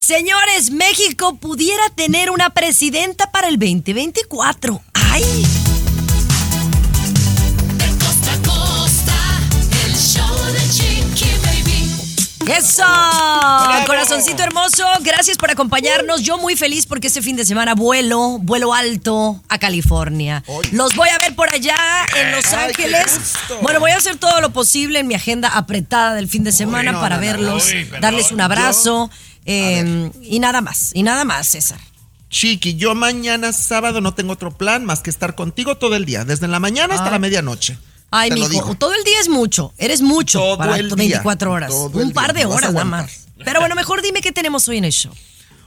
Señores, México pudiera tener una presidenta para el 2024. ¡Ay! ¡Eso! Corazoncito hermoso, gracias por acompañarnos. Yo muy feliz porque este fin de semana vuelo, vuelo alto a California. Los voy a ver por allá en Los Ay, Ángeles. Bueno, voy a hacer todo lo posible en mi agenda apretada del fin de semana no, para no, no. verlos, Uy, darles un abrazo. eh, y nada más, y nada más, César. Chiqui, yo mañana sábado no tengo otro plan más que estar contigo todo el día, desde la mañana hasta Ah. la medianoche. Ay, mijo, todo el día es mucho. Eres mucho Todo para el tu día, 24 horas. Un par día, de horas nada más. Pero bueno, mejor dime qué tenemos hoy en el show.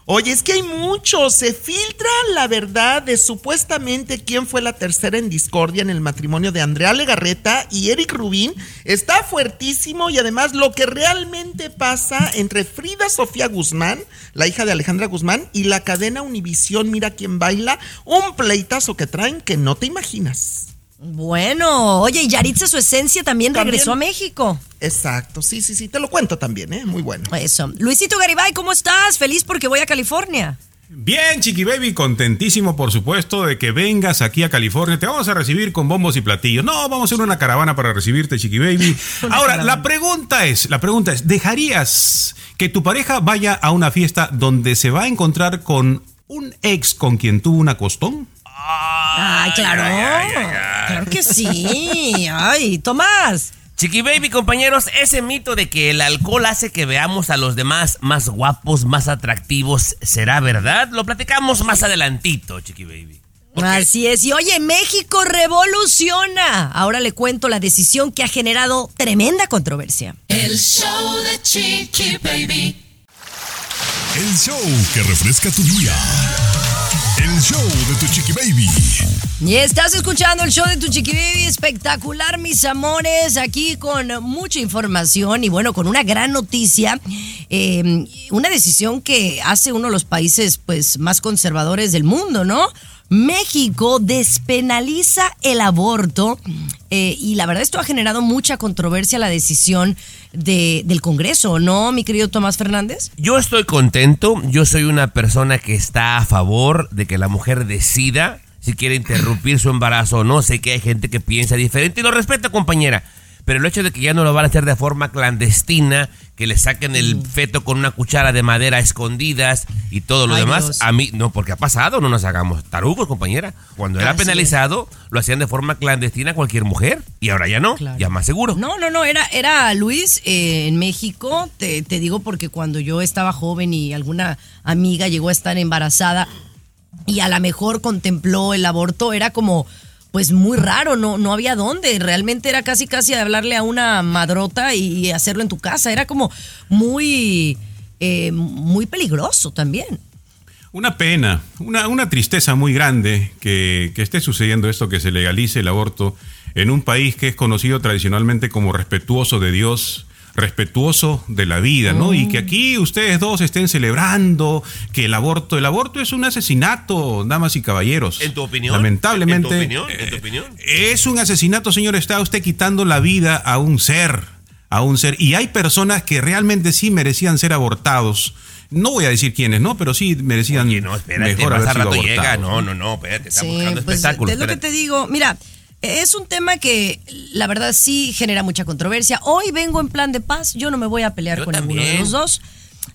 Oye, es que hay mucho. Se filtra la verdad de supuestamente quién fue la tercera en discordia en el matrimonio de Andrea Legarreta y Eric Rubín. Está fuertísimo y además lo que realmente pasa entre Frida Sofía Guzmán, la hija de Alejandra Guzmán, y la cadena Univisión Mira quién baila. Un pleitazo que traen que no te imaginas. Bueno, oye, y Yaritza su esencia también, También. regresó a México. Exacto, sí, sí, sí, te lo cuento también, ¿eh? Muy bueno. Eso. Luisito Garibay, ¿cómo estás? Feliz porque voy a California. Bien, Chiqui Baby, contentísimo por supuesto de que vengas aquí a California. Te vamos a recibir con bombos y platillos. No, vamos a hacer una caravana para recibirte, Chiqui Baby. Ahora, caravana. la pregunta es, la pregunta es, ¿dejarías que tu pareja vaya a una fiesta donde se va a encontrar con un ex con quien tuvo una costón? Ay, claro. Claro que sí. Ay, Tomás. Chiqui Baby, compañeros, ese mito de que el alcohol hace que veamos a los demás más guapos, más atractivos, ¿será verdad? Lo platicamos más adelantito, Chiqui Baby. Así es. Y oye, México revoluciona. Ahora le cuento la decisión que ha generado tremenda controversia. El show de Chiqui Baby. El show que refresca tu día. El show de tu chiqui baby. Y estás escuchando el show de tu chiqui espectacular, mis amores, aquí con mucha información y bueno, con una gran noticia, eh, una decisión que hace uno de los países pues más conservadores del mundo, ¿no? México despenaliza el aborto eh, y la verdad esto ha generado mucha controversia la decisión de- del Congreso, ¿no, mi querido Tomás Fernández? Yo estoy contento, yo soy una persona que está a favor de que la mujer decida si quiere interrumpir su embarazo o no. Sé que hay gente que piensa diferente y lo respeto, compañera. Pero el hecho de que ya no lo van a hacer de forma clandestina, que le saquen el feto con una cuchara de madera a escondidas y todo lo Ay, demás, Dios. a mí, no, porque ha pasado, no nos hagamos tarugos, compañera. Cuando era Así es. penalizado, lo hacían de forma clandestina cualquier mujer y ahora ya no, Claro. ya más seguro. No, no, no, era, era Luis eh, en México, te, te digo porque cuando yo estaba joven y alguna amiga llegó a estar embarazada y a lo mejor contempló el aborto, era como pues muy raro, no, no había dónde, realmente era casi casi hablarle a una madrota y hacerlo en tu casa, era como muy, eh, muy peligroso también. Una pena, una, una tristeza muy grande que, que esté sucediendo esto, que se legalice el aborto en un país que es conocido tradicionalmente como respetuoso de Dios, respetuoso de la vida, ¿no? Y que aquí ustedes dos estén celebrando que el aborto, el aborto es un asesinato, damas y caballeros. ¿En tu opinión? Lamentablemente. ¿En tu opinión? ¿En tu eh, opinión? Es un asesinato, señor. Está usted quitando la vida a un ser, a un ser. Y hay personas que realmente sí merecían ser abortados. No voy a decir quiénes, ¿no? Pero sí merecían Oye, no, espérate, mejor haber a sido rato abortados. llega. No, no, no, espérate, está Sí, buscando pues, espectáculo. Es lo que te digo. Mira, es un tema que la verdad sí genera mucha controversia. Hoy vengo en plan de paz. Yo no me voy a pelear Yo con ninguno de también. los dos.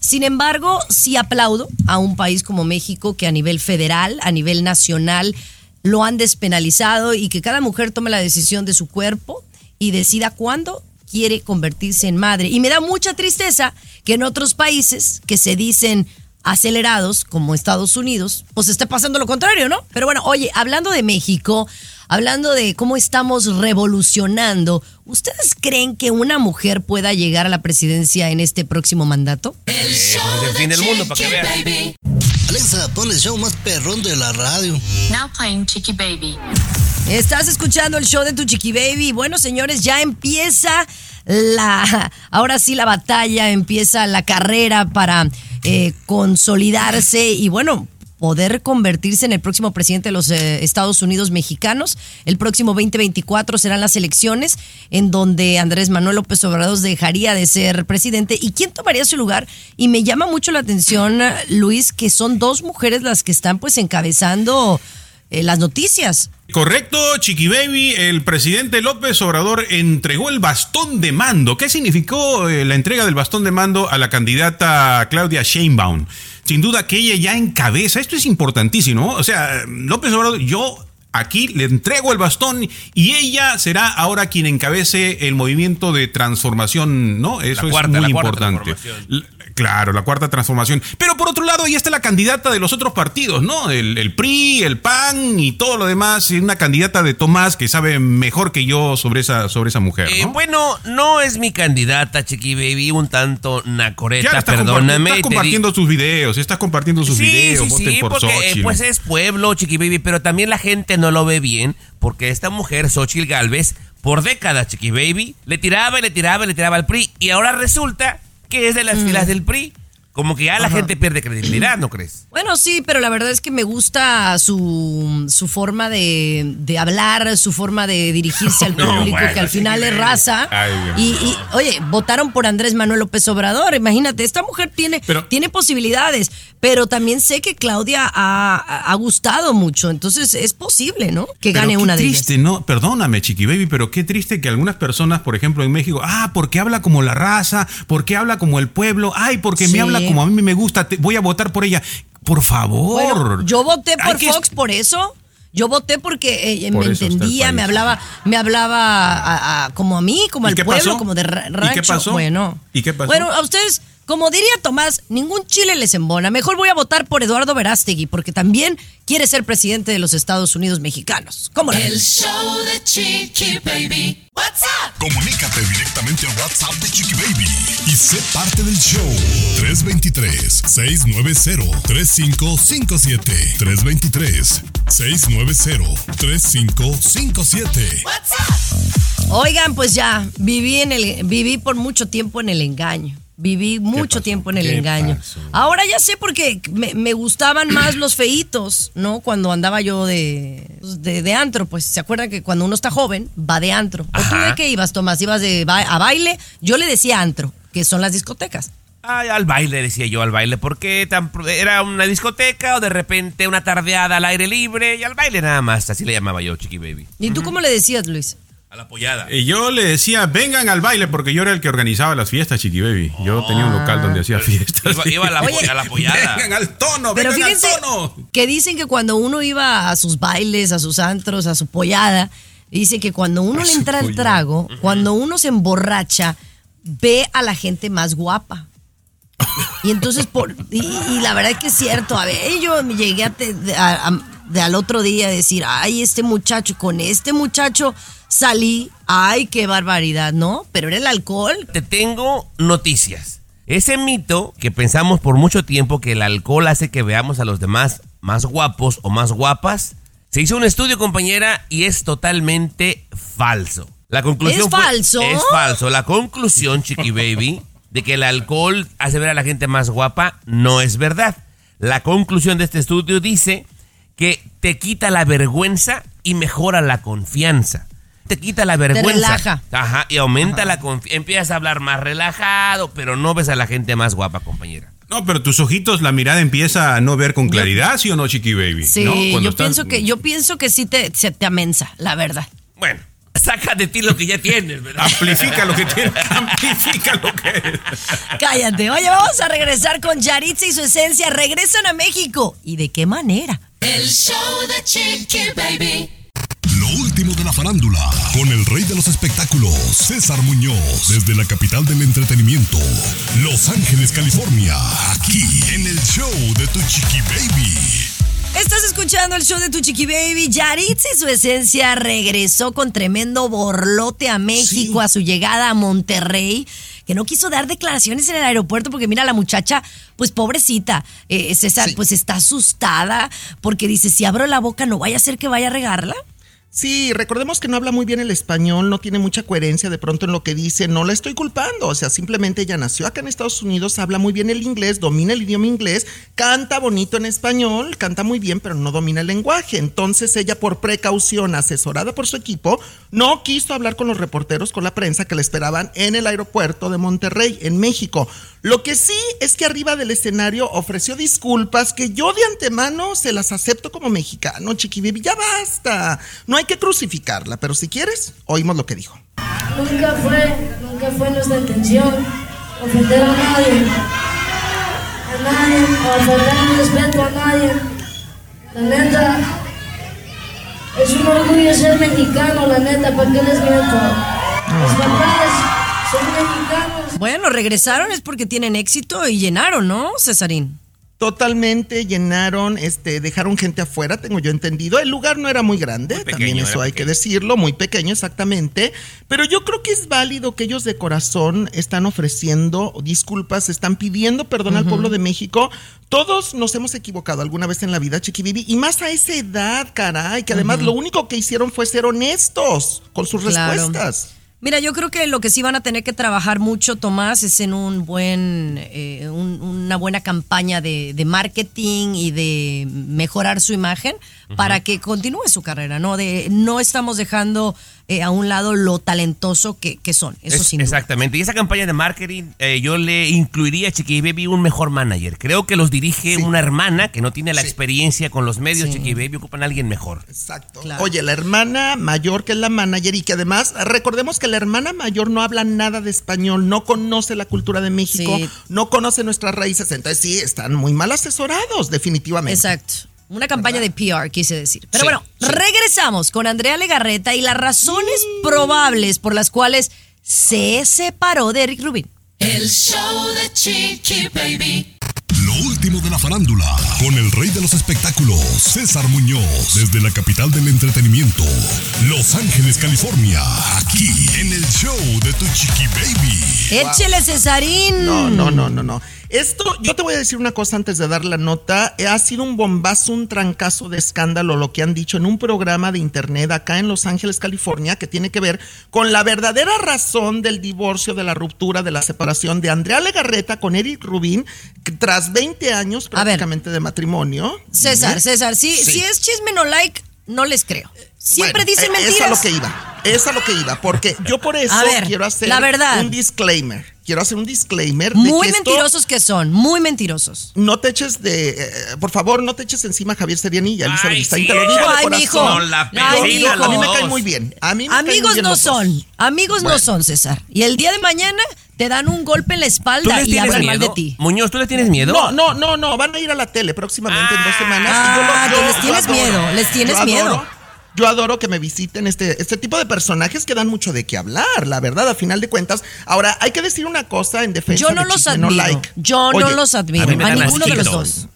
Sin embargo, sí aplaudo a un país como México que a nivel federal, a nivel nacional, lo han despenalizado y que cada mujer tome la decisión de su cuerpo y decida cuándo quiere convertirse en madre. Y me da mucha tristeza que en otros países que se dicen acelerados, como Estados Unidos, pues esté pasando lo contrario, ¿no? Pero bueno, oye, hablando de México, hablando de cómo estamos revolucionando, ¿ustedes creen que una mujer pueda llegar a la presidencia en este próximo mandato? El show es el fin de del mundo, para que Chiqui. Baby. Alexa, pon el show más perrón de la radio. Now playing Chicky Baby. Estás escuchando el show de tu chiqui baby. Bueno, señores, ya empieza la, ahora sí la batalla, empieza la carrera para eh, consolidarse y bueno, poder convertirse en el próximo presidente de los eh, Estados Unidos mexicanos. El próximo 2024 serán las elecciones en donde Andrés Manuel López Obrador dejaría de ser presidente. ¿Y quién tomaría su lugar? Y me llama mucho la atención, Luis, que son dos mujeres las que están pues encabezando eh, las noticias. Correcto, Chiqui Baby. El presidente López Obrador entregó el bastón de mando. ¿Qué significó eh, la entrega del bastón de mando a la candidata Claudia Sheinbaum? Sin duda que ella ya encabeza. Esto es importantísimo. O sea, López Obrador, yo aquí le entrego el bastón y ella será ahora quien encabece el movimiento de transformación, ¿no? Eso La es muy la cuarta importante. Claro, la cuarta transformación. Pero por otro lado, ahí está la candidata de los otros partidos, ¿no? El, el PRI, el PAN y todo lo demás. Y Una candidata de Tomás que sabe mejor que yo sobre esa, sobre esa mujer, Eh, ¿no? bueno, no es mi candidata, Chiqui Baby, un tanto Ya nacoreta, comparti- perdóname. estás compartiendo sus videos, estás compartiendo sus sí, videos, sí, voten sí, por porque eh, Xochitl. pues es pueblo, Chiqui Baby, pero también la gente no lo ve bien, porque esta mujer, Xochitl Galvez, por décadas, Chiqui Baby, le tiraba y le tiraba y le tiraba al PRI, y ahora resulta que es de las filas del PRI. Como que ya la gente pierde credibilidad, ¿no crees? Bueno, sí, pero la verdad es que me gusta su, su forma de, de hablar, su forma de dirigirse al No, público, bueno, que al final es raza. Ay, y, oye, votaron por Andrés Manuel López Obrador. Imagínate, esta mujer tiene, Pero- tiene posibilidades, pero también sé que Claudia ha, ha gustado mucho, entonces es posible, ¿no? Que Pero gane qué una de triste, ellas. ¿no? Perdóname, Chiqui Baby, pero qué triste que algunas personas, por ejemplo, en México, ah, porque habla como la raza, porque habla como el pueblo, ay, porque Sí. me habla como a mí me gusta, te- voy a votar por ella. Por favor. Bueno, yo voté por que- Fox por eso. Yo voté porque eh, Por me entendía, me hablaba, me hablaba a- a- como a mí, como ¿Y al pueblo, pasó? como de ra- ¿Y rancho. qué pasó? Bueno. ¿Y qué pasó? Bueno, a ustedes, como diría Tomás, ningún chile les embona. Mejor voy a votar por Eduardo Verástegui, porque también quiere ser presidente de los Estados Unidos mexicanos. ¿Cómo la El show de Chiqui Baby. What's up? Comunícate directamente al WhatsApp de Chiqui Baby y sé parte del show. 323-690-3557. 323-690-3557. What's up? Oigan, pues ya, viví en el, viví por mucho tiempo en el engaño. Viví mucho tiempo en el ¿Qué engaño. pasó? Ahora ya sé porque me, me gustaban más los feitos, ¿no? Cuando andaba yo de, de, de antro, pues se acuerdan que cuando uno está joven, va de antro. ¿O tú Ajá. de qué ibas, Tomás? ¿Ibas de ba- a baile? Yo le decía antro, que son las discotecas. Ay, al baile, decía yo, al baile, porque tan, era una discoteca o de repente una tardeada al aire libre y al baile nada más, así le llamaba yo, Chiqui Baby. ¿Y tú cómo le decías, Luis? A la apoyada. Y yo le decía, vengan al baile, porque yo era el que organizaba las fiestas, Chiqui Baby. Yo tenía un local donde hacía fiestas. Iba- iba a la- Oye. a la apoyada. Vengan al tono, Pero vengan fíjense al tono. que dicen que cuando uno iba a sus bailes, a sus antros, a su pollada, dice que cuando uno A le entra el pollada. trago, cuando uno se emborracha, ve a la gente más guapa. Y entonces, por, y, y la verdad es que es cierto, a ver, yo me llegué a te- de- a- a- de al otro día a decir, ay, este muchacho, con este muchacho salí, ay, qué barbaridad, ¿no? Pero era el alcohol. Te tengo noticias. Ese mito que pensamos por mucho tiempo que el alcohol hace que veamos a los demás más guapos o más guapas, se hizo un estudio, compañera, y es totalmente falso. La conclusión ¿Es fue- falso? Es falso. La conclusión, Chiqui Baby, de que el alcohol hace ver a la gente más guapa, no es verdad. La conclusión de este estudio dice que te quita la vergüenza y mejora la confianza. Te quita la vergüenza. relaja. Ajá, y aumenta la confianza. Empiezas a hablar más relajado, pero no ves a la gente más guapa, compañera. No, pero tus ojitos, la mirada empieza a no ver con claridad, ¿sí o no, Chiqui Baby? Sí, ¿No? Yo estás- pienso que, yo pienso que sí te, se te amensa, la verdad. Bueno, saca de ti lo que ya tienes, ¿verdad? Amplifica lo que tiene, amplifica lo que es. Cállate. Oye, vamos a regresar con Yaritza y su esencia. Regresan a México. ¿Y de qué manera? El show de Chiqui Baby. La farándula, con el rey de los espectáculos, César Muñoz, desde la capital del entretenimiento, Los Ángeles, California, aquí en el show de Tu Chiqui Baby. Estás escuchando el show de tu chiqui baby. Yaritza y su esencia regresó con tremendo borlote a México a su llegada a Monterrey. Que no quiso dar declaraciones en el aeropuerto porque mira la muchacha, pues pobrecita, eh, César, pues está asustada porque dice, si abro la boca no vaya a ser que vaya a regarla. Sí, recordemos que no habla muy bien el español, no tiene mucha coherencia de pronto en lo que dice, no la estoy culpando, o sea, simplemente ella nació acá en Estados Unidos, habla muy bien el inglés, domina el idioma inglés, canta bonito en español, canta muy bien, pero no domina el lenguaje. Entonces ella por precaución, asesorada por su equipo, no quiso hablar con los reporteros, con la prensa que la esperaban en el aeropuerto de Monterrey, en México. Lo que sí es que arriba del escenario ofreció disculpas que yo de antemano se las acepto como mexicano, Chiqui Baby, ya basta. Hay que crucificarla, pero si quieres, oímos lo que dijo. Nunca fue, nunca fue nuestra intención ofender a nadie, a nadie, o faltar el respeto a nadie. La neta, es un orgullo ser mexicano, la neta, ¿para qué les miento? Mis papás son mexicanos. Bueno, regresaron es porque tienen éxito y llenaron, ¿no, Cesarín? Totalmente llenaron, este, dejaron gente afuera, tengo yo entendido. El lugar no era muy grande, Muy pequeño, también eso hay que decirlo, muy pequeño exactamente. Pero yo creo que es válido que ellos de corazón están ofreciendo disculpas, están pidiendo perdón al pueblo de México. Todos nos hemos equivocado alguna vez en la vida, Chiquibibi, y más a esa edad, caray, que además lo único que hicieron fue ser honestos con sus Claro. respuestas. Mira, yo creo que lo que sí van a tener que trabajar mucho, Tomás, es en un buen, eh, un- una buena campaña de, de marketing y de mejorar su imagen para que continúe su carrera, ¿no? De no estamos dejando eh, a un lado lo talentoso que, que son. Eso Es- sin duda. exactamente. Y esa campaña de marketing, eh, yo le incluiría a Chiqui Baby un mejor manager. Creo que los dirige una hermana que no tiene la Sí. experiencia con los medios. Sí. Chiqui Baby ocupan a alguien mejor. Exacto. Claro. Oye, la hermana mayor que es la manager y que además recordemos que la hermana mayor no habla nada de español, no conoce la cultura de México, Sí. no conoce nuestras raíces, entonces sí, están muy mal asesorados, definitivamente. Exacto. Una campaña de PR, quise decir. Pero Sí, bueno, sí. regresamos con Andrea Legarreta y las razones probables por las cuales se separó de Eric Rubin. El show de Chiqui Baby. Lo último de la farándula, con el rey de los espectáculos, César Muñoz, desde la capital del entretenimiento, Los Ángeles, California, aquí en el show de tu chiqui baby. Échele, Cesarín. No, no, no, no, no. Esto, yo te voy a decir una cosa antes de dar la nota. Eh, Ha sido un bombazo, un trancazo de escándalo lo que han dicho en un programa de internet acá en Los Ángeles, California, que tiene que ver con la verdadera razón del divorcio, de la ruptura, de la separación de Andrea Legarreta con Eric Rubin, tras 20 años prácticamente de matrimonio. César. César, sí, Sí. si es chisme no like, no les creo. Siempre Bueno, dicen eh, mentiras. Es a lo que iba. Es a lo que iba. Porque yo por eso quiero hacer la verdad. un disclaimer. Quiero hacer un disclaimer. de Muy esto- mentirosos que son, muy mentirosos. No te eches de. eh, por favor, no te eches encima a Javier Seriani y a Elisa Ay, sí, te lo digo de Ay. No la Ay. A mí me caen muy bien. A mí me caen muy Amigos bien no los dos. son, amigos no son, César. Y el día de mañana te dan un golpe en la ¿Tú espalda y hablan mal de ti. Muñoz, ¿tú les tienes miedo? No, no, no, no. Van a ir a la tele próximamente en dos semanas. Ah, y yo lo- yo- les tienes miedo, les tienes miedo. Yo adoro que me visiten este, este tipo de personajes que dan mucho de qué hablar, la verdad, a final de cuentas. Ahora, hay que decir una cosa en defensa Yo no de los Chisme No admiro. Like. Yo no los admiro. a mí me A ninguno de los dos.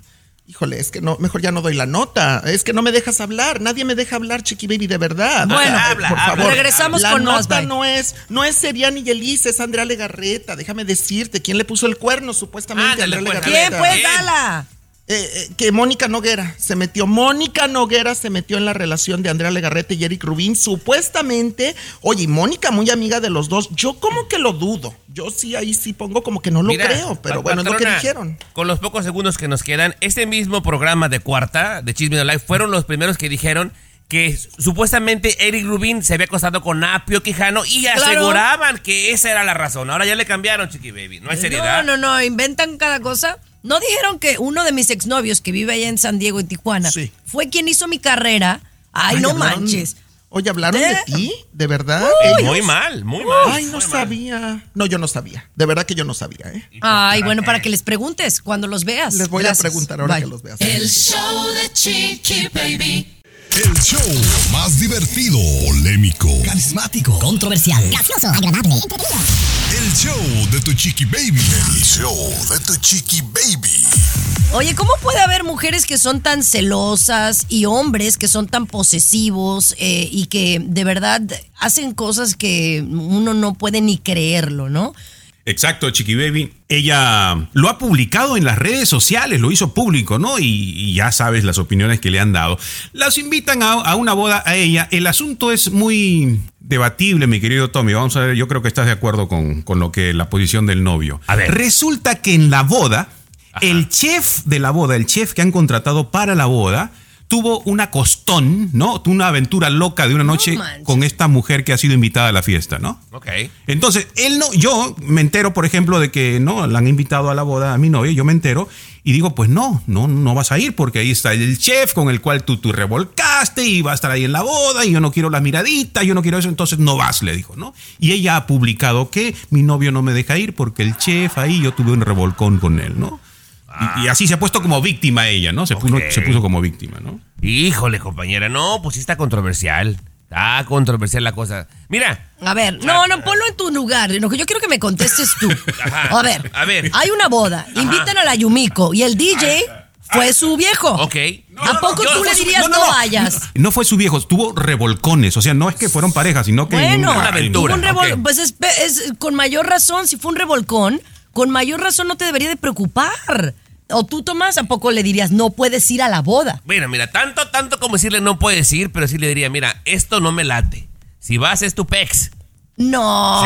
Híjole, es que no, mejor ya no doy la nota. Es que no me dejas hablar. Nadie me deja hablar, Chiqui Baby, de verdad. Bueno, habla, por habla. favor. Regresamos la con más, nota bye. no es, no es Seriani y Elise, es Andrea Legarreta. Déjame decirte, ¿quién le puso el cuerno supuestamente a Ándale, Andrea pues, Legarreta? ¿Quién? Pues dala. Eh, eh, que Mónica Noguera se metió. Mónica Noguera se metió en la relación de Andrea Legarreta y Eric Rubín. Supuestamente, oye, Mónica muy amiga de los dos. Yo como que lo dudo. Yo sí ahí sí pongo como que no lo Mira, creo, pero pa- bueno, es lo que patrona, dijeron. Con los pocos segundos que nos quedan, este mismo programa de cuarta, de Chisme No Live, fueron los primeros que dijeron que supuestamente Eric Rubin se había acostado con Apio Quijano y Claro. aseguraban que esa era la razón. Ahora ya le cambiaron, Chiqui Baby. No hay seriedad. No, no, no, inventan cada cosa. No dijeron que uno de mis exnovios que vive allá en San Diego y Tijuana Sí. fue quien hizo mi carrera. Ay, no hablaron- manches. Oye, ¿hablaron ¿Eh? de ti? ¿De verdad? Muy mal, muy mal. Ay, no mal. sabía. No, yo no sabía. De verdad que yo no sabía, ¿eh? Ay, bueno, para que les preguntes cuando los veas. Les voy Gracias. a preguntar ahora Bye. que los veas. El show de Chiqui Baby. El show más divertido, polémico, Carismático, controversial, gracioso, agradable, entretenido. el show de tu chiqui baby. El show de tu chiqui baby. Oye, ¿cómo puede haber mujeres que son tan celosas y hombres que son tan posesivos eh, y que de verdad hacen cosas que uno no puede ni creerlo, ¿no? Exacto, Chiqui Baby. Ella lo ha publicado en las redes sociales, lo hizo público, ¿no? Y, y ya sabes las opiniones que le han dado. Las invitan a, a una boda a ella. El asunto es muy debatible, mi querido Tommy. Vamos a ver, yo creo que estás de acuerdo con, con lo que la posición del novio. A ver. Resulta que en la boda, el chef de la boda, el chef que han contratado para la boda, tuvo una costón, ¿no? Tuvo una aventura loca de una noche con esta mujer que ha sido invitada a la fiesta, ¿no? Ok. Entonces, él no, yo me entero, por ejemplo, de que no, la han invitado a la boda a mi novia, yo me entero y digo, pues no, no, no vas a ir porque ahí está el chef con el cual tú, tú revolcaste y va a estar ahí en la boda y yo no quiero la miradita, yo no quiero eso, entonces no vas, le dijo, ¿no? Y ella ha publicado que mi novio no me deja ir porque el chef ahí yo tuve un revolcón con él, ¿no? Y, y así se ha puesto como víctima ella, ¿no? Se, puso, Ok. se puso como víctima, ¿no? Híjole, compañera, no, pues sí está controversial. Está controversial la cosa. Mira, A ver, no, no, ponlo en tu lugar. Lo que yo quiero que me contestes tú. Ajá. A ver, A ver. hay una boda, invitan a la Yumiko y el DJ fue su viejo. ok. ¿A poco tú le no, dirías no, vayas? No fue su viejo, tuvo revolcones, o sea, no es que fueron parejas, sino que... Bueno, Una aventura, un pues es, es- con mayor razón, si fue un revolcón, con mayor razón no te debería de preocupar. O tú, Tomás, ¿a poco le dirías no puedes ir a la boda? Mira, mira, tanto, tanto como decirle no puedes ir, pero sí le diría, mira, esto no me late. Si vas es tu pex. No.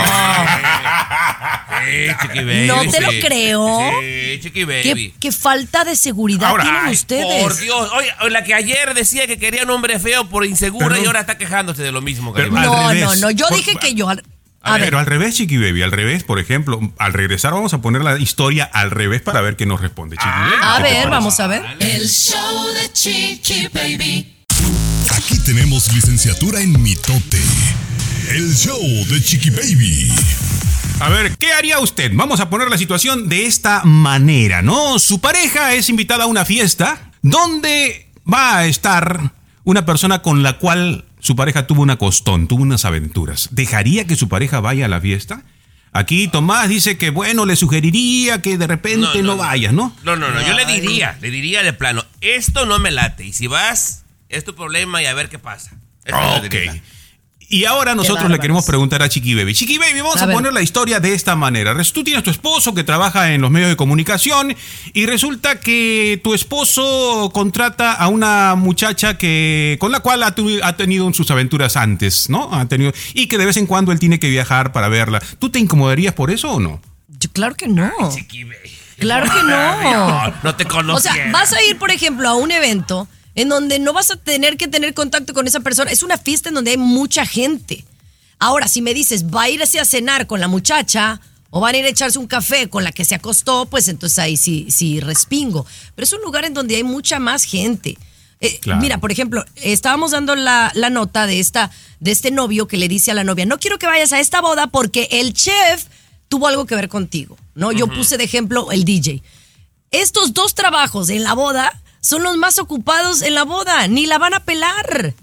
Sí, chiqui baby. No te lo creo. Sí, chiqui baby. ¿Qué, qué falta de seguridad Ahora, tienen Ay, ustedes? Por Dios. Oye, la que ayer decía que quería un hombre feo por insegura Perdón. y ahora está quejándose de lo mismo. Pero- No, no, no. Yo Por- dije que yo. A ver, pero al revés, Chiqui Baby, al revés, por ejemplo, al regresar vamos a poner la historia al revés para ver qué nos responde Chiqui Baby. a ¿Qué te ver, vamos a ver. El show de Chiqui Baby. Aquí tenemos licenciatura en mitote. El show de Chiqui Baby. A ver, ¿qué haría usted? Vamos a poner la situación de esta manera, ¿no? Su pareja es invitada a una fiesta donde va a estar una persona con la cual su pareja tuvo una costón, tuvo unas aventuras. ¿Dejaría que su pareja vaya a la fiesta? Aquí Tomás dice que, bueno, le sugeriría que de repente no, vayas, ¿no? No, no, no. Yo le diría, le diría de plano, esto no me late. Y si vas, es tu problema y a ver qué pasa. Ok. Y ahora nosotros le queremos preguntar a Chiqui Baby. Chiqui Baby, vamos A poner la historia de esta manera. Tú tienes tu esposo que trabaja en los medios de comunicación y resulta que tu esposo contrata a una muchacha que con la cual ha, tu- ha tenido sus aventuras antes, ¿no? Ha tenido y que de vez en cuando él tiene que viajar para verla. ¿Tú te incomodarías por eso o no? Yo- claro que no. Chiqui baby. Claro que no. No te O conozco. sea, vas a ir, por ejemplo, a un evento en donde no vas a tener que tener contacto con esa persona. Es una fiesta en donde hay mucha gente. Ahora, si me dices, va a irse a cenar con la muchacha o van a ir a echarse un café con la que se acostó, pues entonces ahí sí, sí respingo. Pero es un lugar en donde hay mucha más gente. Eh, Claro. Mira, por ejemplo, estábamos dando la, la nota de, esta, de este novio que le dice a la novia, no quiero que vayas a esta boda porque el chef tuvo algo que ver contigo. ¿no? Yo puse de ejemplo el DJ. Estos dos trabajos en la boda son los más ocupados en la boda, ni la van a pelar.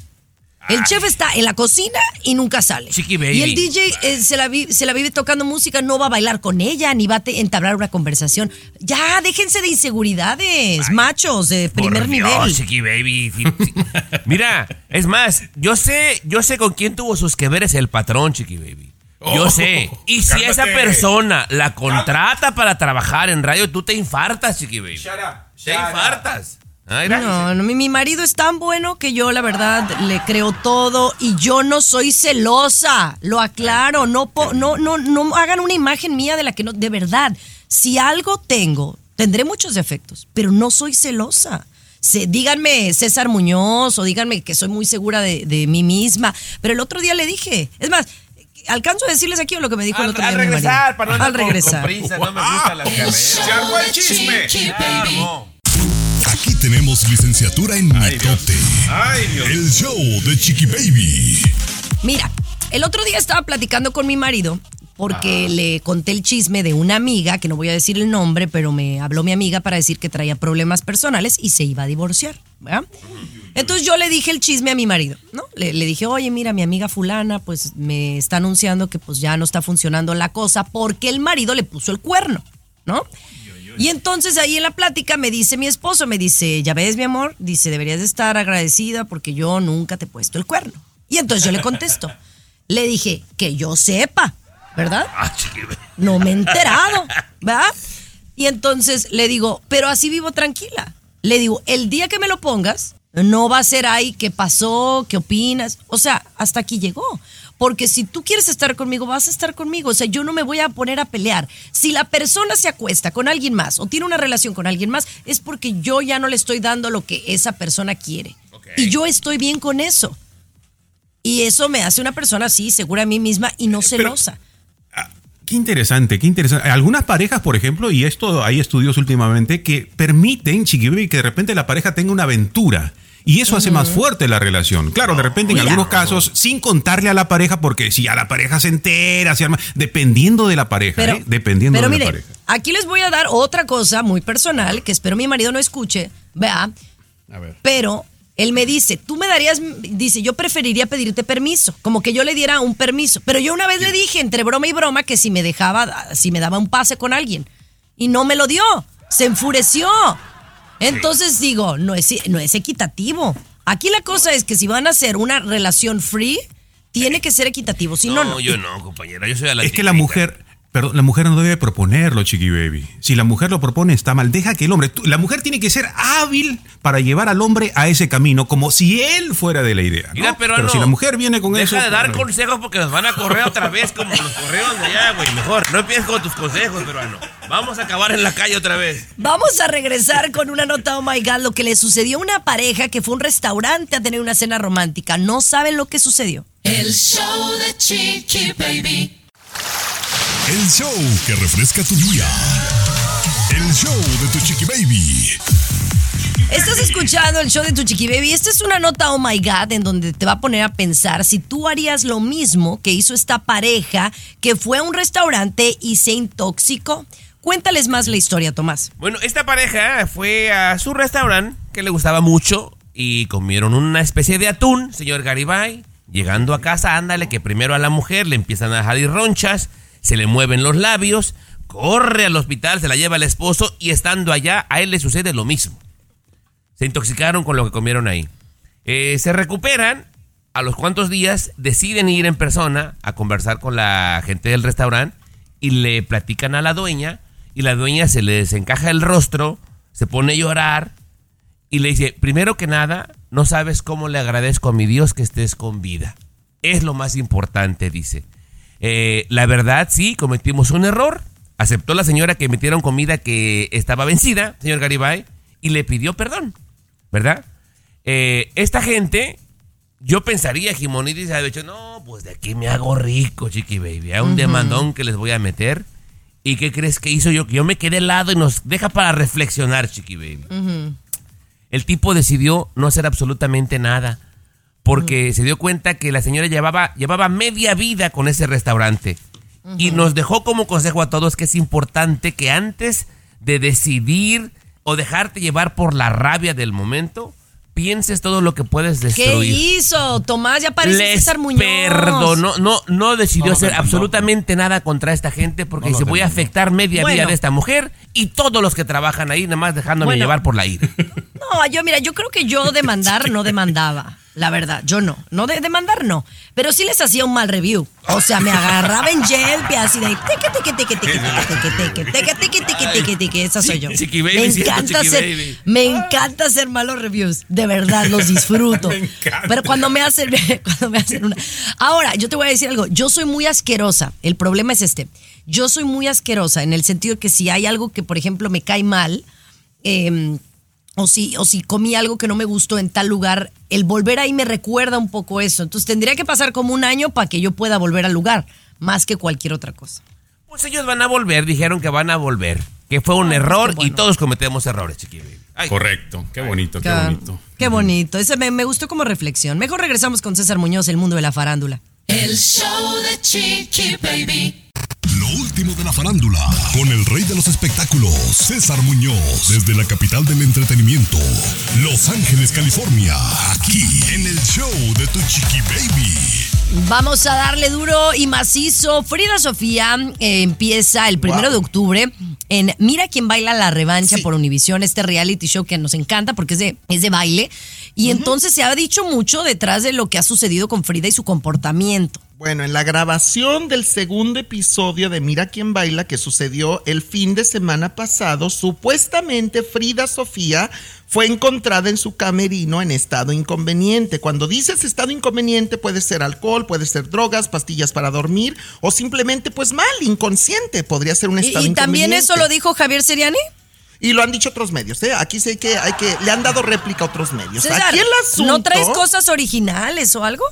El chef está en la cocina y nunca sale. Chiqui baby. Y el DJ eh, se, la vi- se la vive tocando música, no va a bailar con ella, ni va a te- entablar una conversación. Ya, déjense de inseguridades, machos de Por primer Dios, nivel. Chiqui baby. Mira, es más, yo sé, yo sé con quién tuvo sus que veres el patrón, Chiqui baby. Yo Oh, sé. Y si cálmate. esa persona la contrata para trabajar en radio, tú te infartas, Chiqui baby. Te infartas. Ay. No, no, mi, mi marido es tan bueno que yo la verdad le creo todo y yo no soy celosa, lo aclaro, no, po- no, no, no hagan una imagen mía de la que no, de verdad, si algo tengo, tendré muchos defectos, pero no soy celosa. Se, díganme César Muñoz o díganme que soy muy segura de, de mí misma, pero el otro día le dije, es más, alcanzo a decirles aquí lo que me dijo el otro día al regresar, para no andar al con- con regresar. prisa, no me gustan las carreras. ¡Se armó el chisme! Aquí tenemos licenciatura en mitote. ¡Ay, Dios! El show de Chiqui Baby. Mira, el otro día estaba platicando con mi marido porque le conté el chisme de una amiga, que no voy a decir el nombre, pero me habló mi amiga para decir que traía problemas personales y se iba a divorciar. ¿verdad? Entonces yo le dije el chisme a mi marido, ¿no? Le, le dije, oye, mira, mi amiga fulana, pues me está anunciando que pues ya no está funcionando la cosa porque el marido le puso el cuerno, ¿no? Y entonces ahí en la plática me dice mi esposo, me dice, ya ves mi amor, dice, deberías de estar agradecida porque yo nunca te he puesto el cuerno. Y entonces yo le contesto, le dije, que yo sepa, ¿verdad? Ah. No me he enterado, ¿verdad? Y entonces le digo, pero así vivo tranquila. Le digo, el día que me lo pongas, no va a ser ahí qué pasó, qué opinas. O sea, hasta aquí llegó. Porque si tú quieres estar conmigo, vas a estar conmigo. O sea, yo no me voy a poner a pelear. Si la persona se acuesta con alguien más o tiene una relación con alguien más, es porque yo ya no le estoy dando lo que esa persona quiere. Y yo estoy bien con eso. Y eso me hace una persona así, segura a mí misma y no celosa. Qué interesante, qué interesante. Algunas parejas, por ejemplo, y esto hay estudios últimamente, que permiten, Chiquibaby, que de repente la pareja tenga una aventura. Y eso hace más fuerte la relación. Claro, de repente en Mira. algunos casos, sin contarle a la pareja, porque si a la pareja se entera, se arma, dependiendo de la pareja, Pero, ¿eh? dependiendo pero de mire, la pareja. aquí les voy a dar otra cosa muy personal que espero mi marido no escuche, vea, A ver. pero él me dice, tú me darías, dice, yo preferiría pedirte permiso, como que yo le diera un permiso, pero yo una vez le dije entre broma y broma que si me dejaba, si me daba un pase con alguien y no me lo dio, se enfureció. Entonces digo, no es, no es equitativo. Aquí la cosa es que si van a hacer una relación free, tiene que ser equitativo, si no, No, no. yo no, compañera. Yo soy a la Es que la mujer, perdón, la mujer no debe proponerlo, Chiqui Baby. Si la mujer lo propone, está mal. Deja que el hombre, la mujer tiene que ser hábil para llevar al hombre a ese camino, como si él fuera de la idea. ¿no? Mira, peruano, Pero si la mujer viene con deja eso. de dar consejos porque nos van a correr otra vez como los correos de allá, güey. Mejor, no empieces con tus consejos, peruano. Vamos a acabar en la calle otra vez. Vamos a regresar con una nota, oh my God, lo que le sucedió a una pareja que fue a un restaurante a tener una cena romántica. No saben lo que sucedió. El show de Chiqui Baby. El show que refresca tu día. El show de tu chiqui baby. Estás escuchando el show de tu chiqui baby. Esta es una nota, oh my God, en donde te va a poner a pensar si tú harías lo mismo que hizo esta pareja que fue a un restaurante y se intoxicó. Cuéntales más la historia, Tomás. Bueno, esta pareja fue a su restaurante que le gustaba mucho y comieron una especie de atún, señor Garibay. Llegando a casa, ándale que primero a la mujer le empiezan a salir ronchas, se le mueven los labios, corre al hospital, se la lleva el esposo y estando allá a él le sucede lo mismo. Se intoxicaron con lo que comieron ahí. Eh, se recuperan, a los cuantos días deciden ir en persona a conversar con la gente del restaurante y le platican a la dueña y la dueña se le desencaja el rostro, se pone a llorar y le dice, primero que nada, no sabes cómo le agradezco a mi Dios que estés con vida. Es lo más importante, dice. Eh, la verdad, sí, cometimos un error. Aceptó la señora que metieron comida que estaba vencida, señor Garibay, y le pidió perdón, ¿verdad? Eh, esta gente, yo pensaría, Jimonidis ha dicho, no, pues de aquí me hago rico, chiqui baby. Hay un demandón que les voy a meter. ¿Y qué crees que hizo yo? Que yo me quedé helado y nos deja para reflexionar, chiqui baby. El tipo decidió no hacer absolutamente nada porque se dio cuenta que la señora llevaba, llevaba media vida con ese restaurante. Y nos dejó como consejo a todos que es importante que antes de decidir o dejarte llevar por la rabia del momento, pienses todo lo que puedes ¿Qué destruir. hizo? Tomás, ya parece Les César Muñoz. perdonó, no, no decidió No hacer absolutamente nada contra esta gente porque dice voy a afectar media Bueno. vida de esta mujer y todos los que trabajan ahí, nada más dejándome Bueno. llevar por la ira. No, yo mira, yo creo que yo demandar no demandaba. La verdad, yo no. No de demandar no. Pero sí les hacía un mal review. O sea, me agarraba en yelpe así de teque, teque, teque, teque, teque, teque, teque, teque, teque, teque, teque. Esa soy yo. Me encanta hacer, me encanta hacer malos reviews. De verdad, los disfruto. Pero cuando me hacen, cuando me hacen una. Ahora, yo te voy a decir algo. Yo soy muy asquerosa. El problema es este. Yo soy muy asquerosa en el sentido que si hay algo que, por ejemplo, me cae mal, eh, o si, o si comí algo que no me gustó en tal lugar, el volver ahí me recuerda un poco eso. Entonces tendría que pasar como un año para que yo pueda volver al lugar, más que cualquier otra cosa. Pues ellos van a volver, dijeron que van a volver. Que fue un Ah, error bueno. y todos cometemos errores, chiqui baby. Ay, Correcto, qué bonito, qué Qué- bonito. Qué bonito. Ese me, me gustó como reflexión. Mejor regresamos con César Muñoz, el mundo de la farándula. El show de Chiqui Baby. Lo último de la farándula, con el rey de los espectáculos, César Muñoz, desde la capital del entretenimiento, Los Ángeles, California, aquí en el show de tu chiqui baby. Vamos a darle duro y macizo. Frida Sofía eh, empieza el primero de octubre en Mira quién baila la revancha por Univisión, este reality show que nos encanta porque es de, es de baile. Y entonces se ha dicho mucho detrás de lo que ha sucedido con Frida y su comportamiento. Bueno, en la grabación del segundo episodio de Mira quién baila que sucedió el fin de semana pasado, supuestamente Frida Sofía fue encontrada en su camerino en estado inconveniente. Cuando dices estado inconveniente puede ser alcohol, puede ser drogas, pastillas para dormir o simplemente pues mal, inconsciente, podría ser un ¿Y, estado y también inconveniente. eso lo dijo Javier Seriani? Y lo han dicho otros medios, ¿eh? Aquí sí hay que, hay que, le han dado réplica a otros medios. César, Aquí el asunto. ¿no traes cosas originales o algo?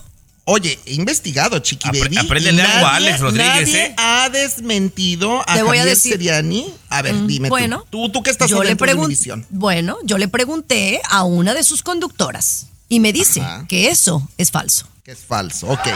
Oye, he investigado, Chiqui Apre- Baby. apréndele algo a Alex Rodríguez, Nadie ¿eh? ha desmentido a Te voy a decir- Seriani. A ver, Mm, dime bueno, tú. Tú, tú que estás yo le de. Bueno, yo le pregunté a una de sus conductoras y me dice Ajá. que eso es falso. Que es falso. Ok.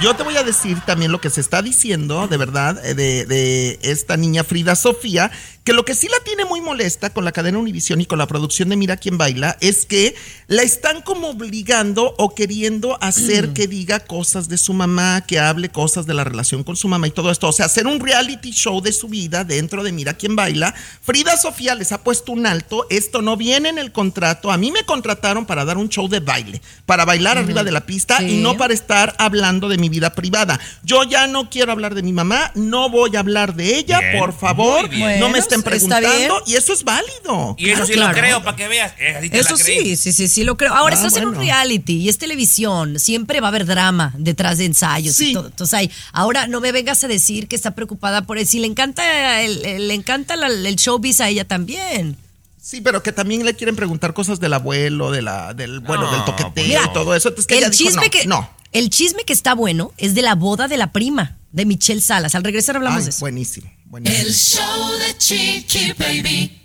Yo te voy a decir también lo que se está diciendo, de verdad, eh, de, de esta niña Frida Sofía, que lo que sí la tiene muy molesta con la cadena Univisión y con la producción de Mira quién baila es que la están como obligando o queriendo hacer que diga cosas de su mamá, que hable cosas de la relación con su mamá y todo esto. O sea, hacer un reality show de su vida dentro de Mira quién baila. Frida Sofía les ha puesto un alto. Esto no viene en el contrato. A mí me contrataron para dar un show de baile, para bailar arriba de la pista y Sí. No para estar hablando de mi vida privada. Yo ya no quiero hablar de mi mamá, no voy a hablar de ella, Bien, por favor. No me estén preguntando y eso es válido. Y eso Claro, sí claro. lo creo, para que veas. Eh, Eso sí, sí, sí, sí lo creo. Ahora, Ah, estás en un reality y es televisión, siempre va a haber drama detrás de ensayos Sí. y todo. Entonces, ay, ahora no me vengas a decir que está preocupada por eso. Si le encanta el, el- le encanta la- el showbiz a ella también. Sí, pero que también le quieren preguntar cosas del abuelo, de la, del, bueno, No, del toqueteo pues y todo eso. Entonces que ella el dijo, chisme no, que no. el chisme que está bueno es de la boda de la prima de Michelle Salas. Al regresar hablamos Ay, de eso. buenísimo, buenísimo. El show de Chiqui Baby.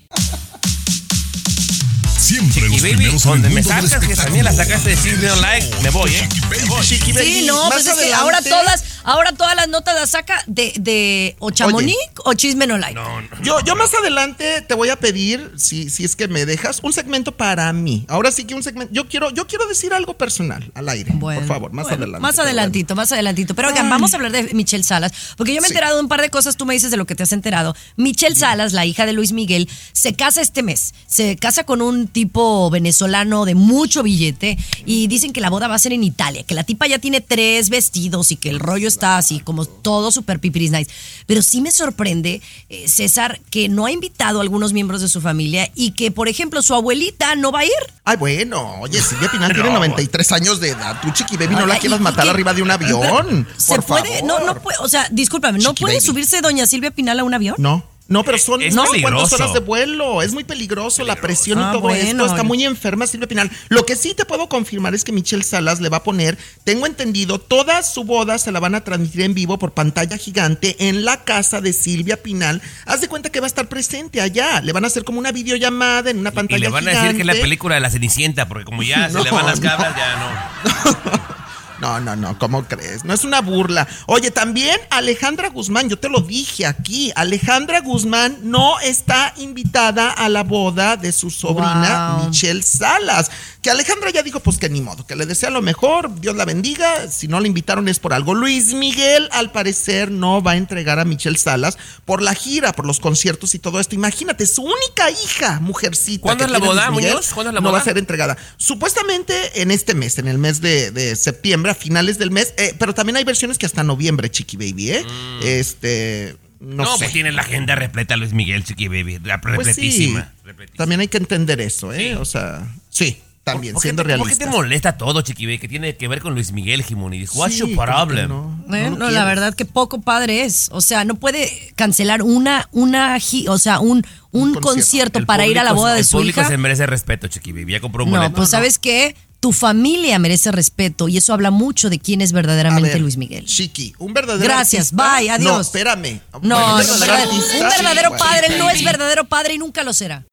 Siempre Y los baby, primeros en el donde me sacas que también la sacaste de Cisne Like, me voy, ¿eh? Me voy. Chiqui Baby, Sí, no, más pues es que ahora todas, ahora todas las notas las saca de, de o Chamonix o Chisme No Like. No, no. Yo, yo más adelante te voy a pedir, si, si es que me dejas, un segmento para mí. Ahora sí que un segmento. Yo quiero, yo quiero decir algo personal al aire. Bueno, por favor, más bueno, adelante. Más adelantito, más adelantito. Pero oigan, Ay. vamos a hablar de Michelle Salas, porque yo me he Sí. enterado de un par de cosas, tú me dices de lo que te has enterado. Michelle Salas, la hija de Luis Miguel, se casa este mes. Se casa con un tipo venezolano de mucho billete y dicen que la boda va a ser en Italia, que la tipa ya tiene tres vestidos y que el rollo está así, como todo super pipiris nice. Pero sí me sorprende, eh, César, que no ha invitado a algunos miembros de su familia y que, por ejemplo, su abuelita no va a ir. Ay, bueno, oye, Silvia Pinal tiene 93 años de edad. Tú, Chiqui Baby, no la quieras matar arriba de un avión. ¿Se por puede? favor. No, no puede. O sea, discúlpame, ¿no Chiqui puede baby. subirse doña Silvia Pinal a un avión? No. No, pero son Es no peligroso. cuántas horas de vuelo. Es muy peligroso, la presión Ah, y todo bueno. esto. Está muy enferma Silvia Pinal. Lo que sí te puedo confirmar es que Michelle Salas le va a poner, tengo entendido, toda su boda se la van a transmitir en vivo por pantalla gigante en la casa de Silvia Pinal. Haz de cuenta que va a estar presente allá. Le van a hacer como una videollamada en una pantalla Y le van a gigante. decir que es la película de la Cenicienta, porque como ya se No, le van las no. cabras, ya no. No, no, no, ¿cómo crees? No es una burla. Oye, también Alejandra Guzmán, yo te lo dije aquí, Alejandra Guzmán no está invitada a la boda de su sobrina Wow. Michelle Salas. Que Alejandra ya dijo, pues que ni modo, que le desea lo mejor, Dios la bendiga, si no la invitaron es por algo. Luis Miguel, al parecer, no va a entregar a Michelle Salas por la gira, por los conciertos y todo esto. Imagínate, su única hija, mujercita. ¿Cuándo es la boda, Miguel, Muñoz? ¿Cuándo es la no va boda? a ser entregada. Supuestamente en este mes, en el mes de, de septiembre, a finales del mes, eh, pero también hay versiones que hasta noviembre, Chiqui Baby, ¿eh? Este, no, Mm. No, sé. pues tiene la agenda repleta Luis Miguel, Chiqui Baby. La Pues sí, repletísima. También hay que entender eso, ¿eh? O sea, sí, también, ¿Por qué siendo te- ¿Por qué te molesta todo, Chiqui Baby? Que tiene que ver con Luis Miguel Jiménez. What's Sí, your problem? no, no Eh, no, la verdad que poco padre es. O sea, no puede cancelar una, una, o sea, un, un, concierto. concierto, El para ir a la público- boda de el su público hija. se merece respeto, Chiqui Baby. Ya compró un No, boleto. pues sabes qué, tu familia merece respeto y eso habla mucho de quién es verdaderamente ver, Luis Miguel. Chiqui, un verdadero Gracias, artista- bye, adiós. No, espérame. No, Bueno, no, un un verdadero verdadero, artista, un verdadero sí, padre bueno. no es verdadero padre y nunca lo será.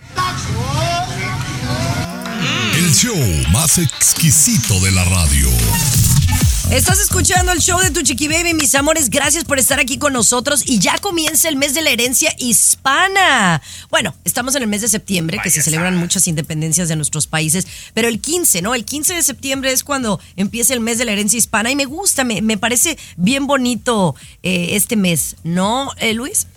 El show más exquisito de la radio. Estás escuchando el show de Tu Chiqui Baby, mis amores. Gracias por estar aquí con nosotros. Y ya comienza el mes de la herencia hispana. Bueno, estamos en el mes de septiembre, que se celebran muchas independencias de nuestros países. Pero el 15, ¿no? El 15 de septiembre es cuando empieza el mes de la herencia hispana. Y me gusta, me, me parece bien bonito eh, este mes, ¿no, eh, Luis?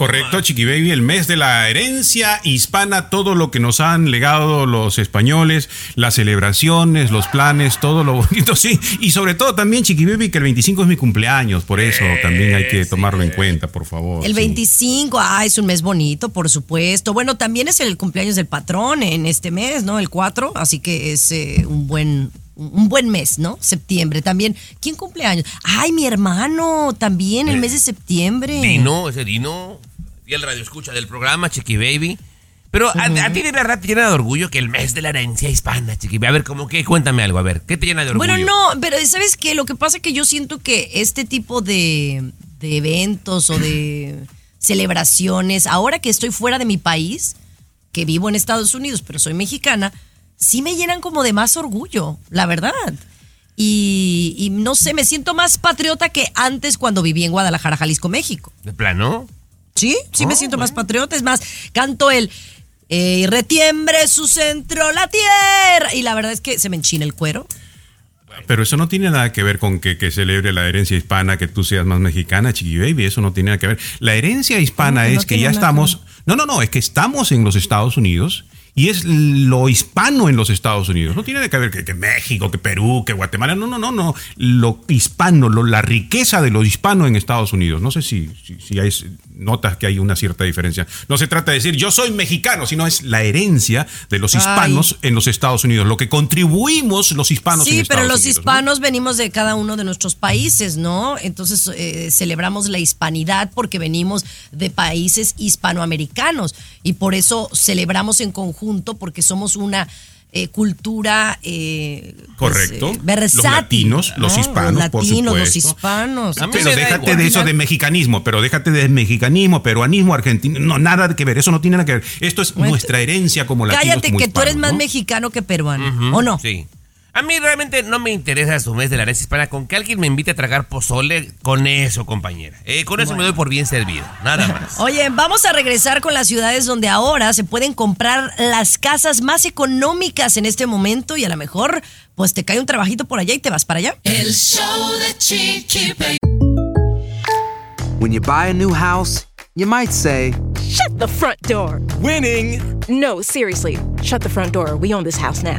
Correcto, Chiqui Baby, el mes de la herencia hispana, todo lo que nos han legado los españoles, las celebraciones, los planes, todo lo bonito, sí. Y sobre todo también, Chiqui Baby, que el 25 es mi cumpleaños, por eso también hay que tomarlo en cuenta, por favor. El sí. 25, ah, es un mes bonito, por supuesto. Bueno, también es el cumpleaños del patrón en este mes, ¿no? El 4, así que es eh, un buen un buen mes, ¿no? Septiembre también. ¿Quién cumpleaños? Ay, mi hermano, también el mes de septiembre. Dino, ese Dino. Y el radio escucha del programa, Chiqui Baby. Pero a, a ti de verdad te llena de orgullo que el mes de la herencia hispana, Chiqui Baby. A ver, ¿cómo qué? Cuéntame algo, a ver. ¿Qué te llena de orgullo? Bueno, no, pero ¿sabes qué? Lo que pasa es que yo siento que este tipo de, de eventos o de celebraciones, ahora que estoy fuera de mi país, que vivo en Estados Unidos, pero soy mexicana, sí me llenan como de más orgullo, la verdad. Y, y no sé, me siento más patriota que antes cuando viví en Guadalajara, Jalisco, México. ¿De plano? Sí, sí me siento más patriota. Es más, canto el eh, retiembre su centro la tierra. Y la verdad es que se me enchina el cuero. Pero eso no tiene nada que ver con que, que celebre la herencia hispana, que tú seas más mexicana, Chiqui Baby, eso no tiene nada que ver. La herencia hispana ¿Cómo que no es que ya estamos, no, no, no, es que estamos en los Estados Unidos y es lo hispano en los Estados Unidos. No tiene nada que ver que, que México, que Perú, que Guatemala, no, no, no, no. Lo hispano, lo- la riqueza de lo hispano en Estados Unidos. No sé si, si, si hay, notas que hay una cierta diferencia. No se trata de decir yo soy mexicano, sino es la herencia de los Ay. hispanos en los Estados Unidos, lo que contribuimos los hispanos en Sí, Estados pero los Unidos. ¿no? hispanos venimos de cada uno de nuestros países, ¿no? Entonces eh, celebramos la hispanidad porque venimos de países hispanoamericanos y por eso celebramos en conjunto porque somos una eh, cultura eh, pues, Correcto. eh, versátil, los latinos, los ¿no? hispanos, los por latinos, los supuesto. hispanos. A mí Pero déjate igual. de eso de mexicanismo, pero déjate de mexicanismo, peruanismo, argentino, no, nada que ver, eso no tiene nada que ver. Esto es Bueno, nuestra herencia como latinos. Cállate como que tú eres hispanos, más ¿no? mexicano que peruano, ¿o no? Sí. A mí realmente no me interesa su mes de la herencia hispana. Con que alguien me invite a tragar pozole, con eso, compañera. Eh, con eso me doy por bien servido. Nada más. Oye, vamos a regresar con las ciudades donde ahora se pueden comprar las casas más económicas en este momento y a lo mejor pues te cae un trabajito por allá y te vas para allá. El show de Chiqui Baby. When you buy a new house, you might say, Shut the front door. Winning! No, seriously. Shut the front door. We own this house now.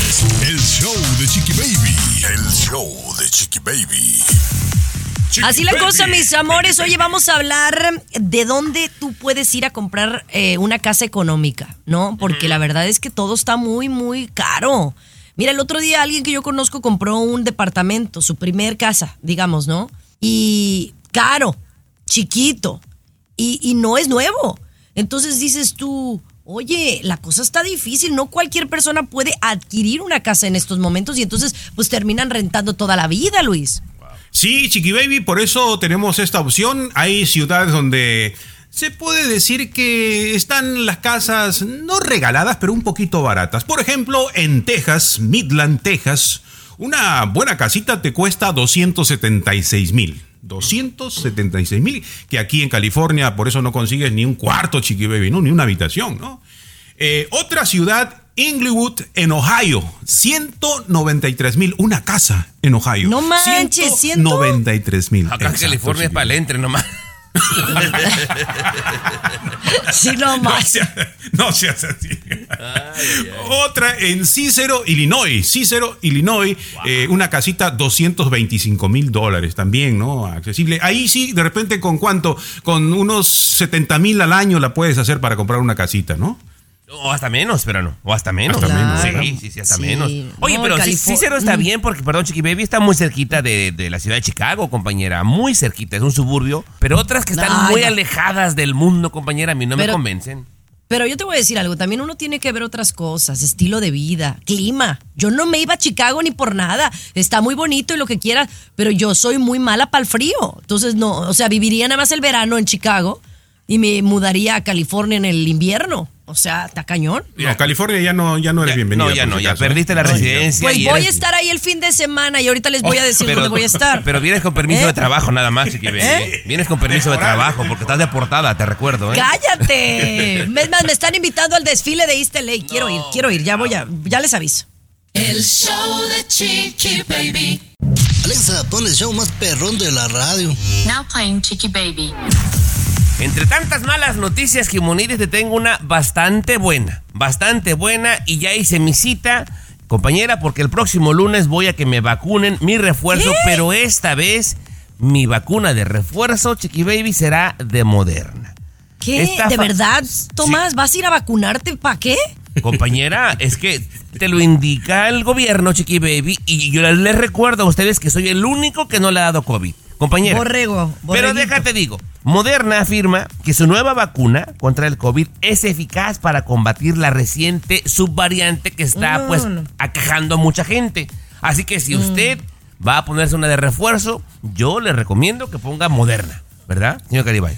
El show de Chiqui Baby. El show de Chiqui Baby. Chiqui Así la Baby. cosa, mis amores. Oye, vamos a hablar de dónde tú puedes ir a comprar eh, una casa económica, ¿no? Porque la verdad es que todo está muy, muy caro. Mira, el otro día alguien que yo conozco compró un departamento, su primer casa, digamos, ¿no? Y caro, chiquito, y, y no es nuevo. Entonces dices tú, oye, la cosa está difícil, no cualquier persona puede adquirir una casa en estos momentos y entonces pues terminan rentando toda la vida, Luis. Sí, Chiqui Baby, por eso tenemos esta opción. Hay ciudades donde se puede decir que están las casas no regaladas, pero un poquito baratas. Por ejemplo, en Texas, Midland, Texas, una buena casita te cuesta 276 mil. 276 mil, que aquí en California por eso no consigues ni un cuarto, Chiqui Baby, ¿no? ni una habitación, ¿no? Eh, otra ciudad, Inglewood, en Ohio, 193 mil, una casa en Ohio. No manches, 193 mil. Acá en California es para el entre nomás. Sí, no No más. seas, no seas así. Otra en Cicero, Illinois. Cicero, Illinois, eh, una casita 225 mil dólares también, ¿no? Accesible. Ahí sí, de repente, ¿con cuánto? Con unos 70 mil al año la puedes hacer para comprar una casita, ¿no? O hasta menos, pero no. O hasta menos. Hasta menos, Sí, sí, sí, hasta Sí. menos. Oye, No, pero sí, Califor- Cícero está Mm. bien porque, perdón, Chiqui Baby está muy cerquita de, de la ciudad de Chicago, compañera. Muy cerquita, es un suburbio. Pero otras que están muy no. alejadas del mundo, compañera, a mí no me convencen. Pero yo te voy a decir algo, también uno tiene que ver otras cosas, estilo de vida, clima. Yo no me iba a Chicago ni por nada, está muy bonito y lo que quieras, pero yo soy muy mala para el frío. Entonces, no, o sea, viviría nada más el verano en Chicago y me mudaría a California en el invierno. O sea, está cañón. No, California ya no, ya no eres bienvenido. no, ya no, ya perdiste la residencia. Pues y voy a estar ahí el fin de semana y ahorita les voy a decir Pero- dónde voy a estar. Pero vienes con permiso ¿Eh? de trabajo nada más, Chiqui Baby. ¿Eh? Vienes con permiso de trabajo porque estás deportada, te recuerdo, ¿eh? ¡Cállate! Es más, me están invitando al desfile de East LA. Quiero ir, quiero ir. Ya voy a, ya les aviso. El show de Chiqui Baby. Alexa, pon el show más perrón de la radio. Now playing Chiqui Baby. Entre tantas malas noticias, Jimonides, te tengo una bastante buena. Bastante buena y ya hice mi cita, compañera, porque el próximo lunes voy a que me vacunen mi refuerzo, pero esta vez mi vacuna de refuerzo, Chiqui Baby, será de Moderna. ¿Qué? Esta ¿De verdad, Tomás? ¿Vas a ir a vacunarte? ¿Para qué? Compañera, es que te lo indica el gobierno, Chiqui Baby, y yo les recuerdo a ustedes que soy el único que no le ha dado COVID. Compañera. Borrego, Pero déjate digo, Moderna afirma que su nueva vacuna contra el COVID es eficaz para combatir la reciente subvariante que está No, pues no. aquejando a mucha gente. Así que si usted va a ponerse una de refuerzo, yo le recomiendo que ponga Moderna, ¿verdad, señor Caribay?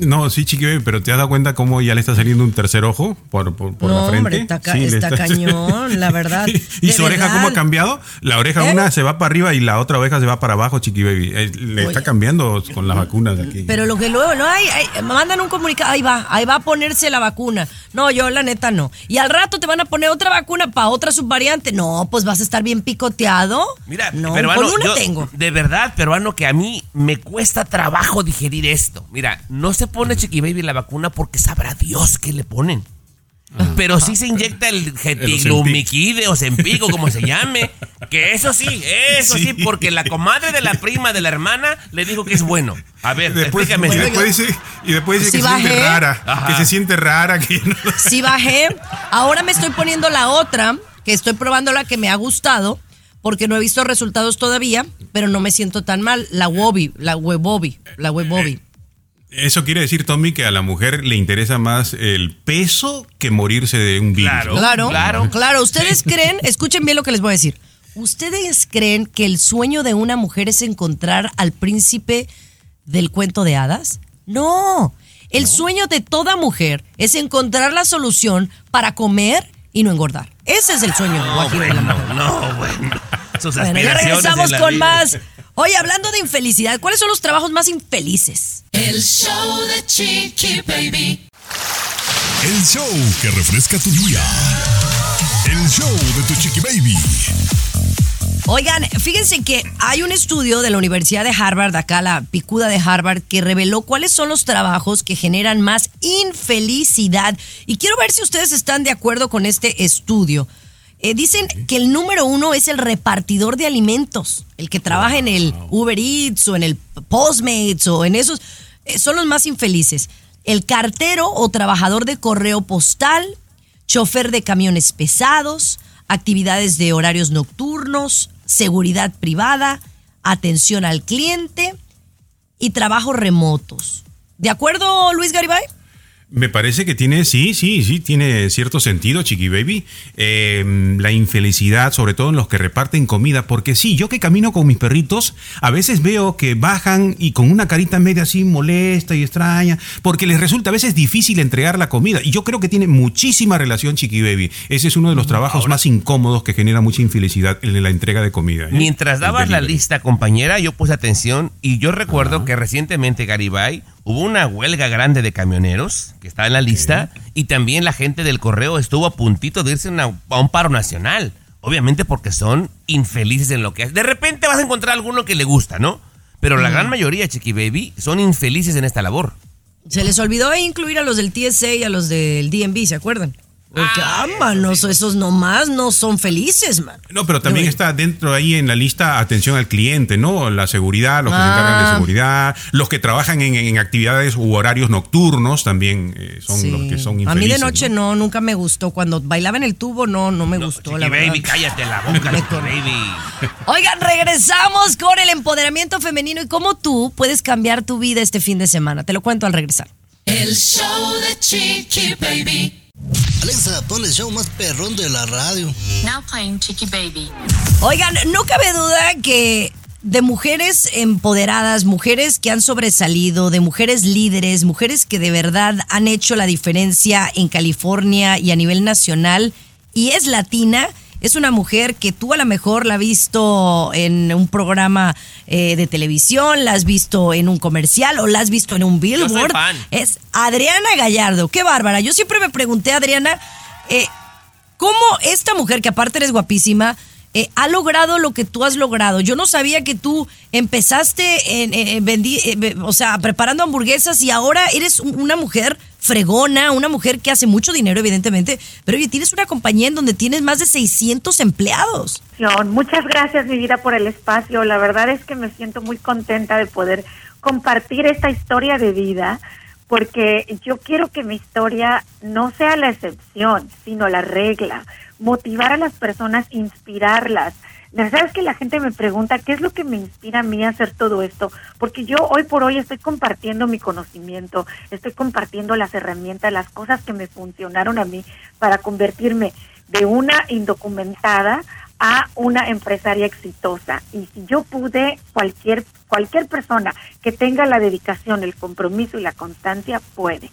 No, sí, Chiqui Baby, pero ¿te has dado cuenta cómo ya le está saliendo un tercer ojo por, por, por no, la frente? hombre, está, ca- Sí, le está cañón, la verdad. ¿Y su oreja cómo ha cambiado? La oreja ¿Eh? una se va para arriba y la otra oreja se va para abajo, Chiqui Baby. Eh, le está cambiando con las vacunas de aquí. Pero lo que luego, no hay, mandan un comunicado, ahí va, ahí va a ponerse la vacuna. No, yo la neta no. Y al rato te van a poner otra vacuna para otra subvariante. No, pues vas a estar bien picoteado. Mira, no, peruano, con una yo- tengo. de verdad, peruano, que a mí me cuesta trabajo digerir esto. Mira, no se pone Chiqui Baby la vacuna porque sabrá Dios qué le ponen. Pero sí se inyecta el getiglumiquide o Zempic o como se llame. Que eso sí, eso sí. Sí. porque la comadre de la prima de la hermana le dijo que es bueno. A ver, Después, explícame. y después dice, y después dice Sí que se siente bajé. rara, Ajá. que se siente rara, que no- Sí bajé. Ahora me estoy poniendo la otra, que estoy probando la que me ha gustado, porque no he visto resultados todavía, pero no me siento tan mal. La Wobi, la Webobi, la Webobi. Eso quiere decir, Tommy, que a la mujer le interesa más el peso que morirse de un virus. Claro. ¿no? Claro, claro. claro. ¿Ustedes creen, escuchen bien lo que les voy a decir, ¿ustedes creen que el sueño de una mujer es encontrar al príncipe del cuento de hadas? No, el sueño de toda mujer es encontrar la solución para comer y no engordar. Ese es el sueño. No, de la bueno, mujer. no, bueno. Sus Bueno, ya regresamos con vida. más. Oye, hablando de infelicidad, ¿cuáles son los trabajos más infelices? El show de Chiqui Baby. El show que refresca tu día. El show de tu chiqui baby. Oigan, fíjense que hay un estudio de la Universidad de Harvard, acá la picuda de Harvard, que reveló cuáles son los trabajos que generan más infelicidad. Y quiero ver si ustedes están de acuerdo con este estudio. Eh, dicen que el número uno es el repartidor de alimentos, el que trabaja en el Uber Eats o en el Postmates o en esos, eh, son los más infelices. El cartero o trabajador de correo postal, chofer de camiones pesados, actividades de horarios nocturnos, seguridad privada, atención al cliente y trabajos remotos. ¿De acuerdo, Luis Garibay? Me parece que tiene, sí, sí, sí, tiene cierto sentido, Chiqui Baby. Eh, la infelicidad, sobre todo en los que reparten comida, porque sí, yo que camino con mis perritos, a veces veo que bajan y con una carita media así molesta y extraña, porque les resulta a veces difícil entregar la comida. Y yo creo que tiene muchísima relación, Chiqui Baby. Ese es uno de los trabajos más incómodos que genera mucha infelicidad en la entrega de comida. ¿eh? Mientras dabas la lista, compañera, yo puse atención y yo recuerdo que recientemente, Garibay, hubo una huelga grande de camioneros que está en la lista y también la gente del correo estuvo a puntito de irse a una- a un paro nacional. Obviamente porque son infelices en lo que hacen. De repente vas a encontrar alguno que le gusta, ¿no? Pero la gran mayoría, Chiqui Baby, son infelices en esta labor. Se les olvidó incluir a los del TSA y a los del DMV, ¿se acuerdan? Porque, ah, esos nomás no son felices, man. No, pero también está dentro ahí en la lista atención al cliente, ¿no? La seguridad, los que se encargan Ah. de seguridad, los que trabajan en, en actividades u horarios nocturnos también eh, son Sí. los que son infelices. A mí de noche ¿no? nunca me gustó. Cuando bailaba en el tubo, no, no me gustó, la Chiqui verdad. Baby, cállate la boca, Baby. Oigan, regresamos con el empoderamiento femenino y cómo tú puedes cambiar tu vida este fin de semana. Te lo cuento al regresar. El show de Chiqui Baby. Alexa, pon el show más perrón de la radio. Now playing Chiqui Baby. Oigan, no cabe duda que de mujeres empoderadas, mujeres que han sobresalido, de mujeres líderes, mujeres que de verdad han hecho la diferencia en California y a nivel nacional y es latina. Es una mujer que tú a lo mejor la has visto en un programa eh, de televisión, la has visto en un comercial o la has visto en un billboard. fan. Es Adriana Gallardo. Qué bárbara. Yo siempre me pregunté, Adriana, eh, ¿cómo esta mujer, que aparte eres guapísima, eh, ha logrado lo que tú has logrado? Yo no sabía que tú empezaste en, en- eh, o sea, preparando hamburguesas y ahora eres un- una mujer fregona, una mujer que hace mucho dinero, evidentemente, pero oye, tienes una compañía en donde tienes más de 600 empleados. Muchas gracias, mi vida, por el espacio. La verdad es que me siento muy contenta de poder compartir esta historia de vida, porque yo quiero que mi historia no sea la excepción, sino la regla. Motivar a las personas, inspirarlas. La verdad es que la gente me pregunta qué es lo que me inspira a mí a hacer todo esto, porque yo hoy por hoy estoy compartiendo mi conocimiento, estoy compartiendo las herramientas, las cosas que me funcionaron a mí para convertirme de una indocumentada a una empresaria exitosa. Y si yo pude, cualquier, cualquier persona que tenga la dedicación, el compromiso y la constancia puede.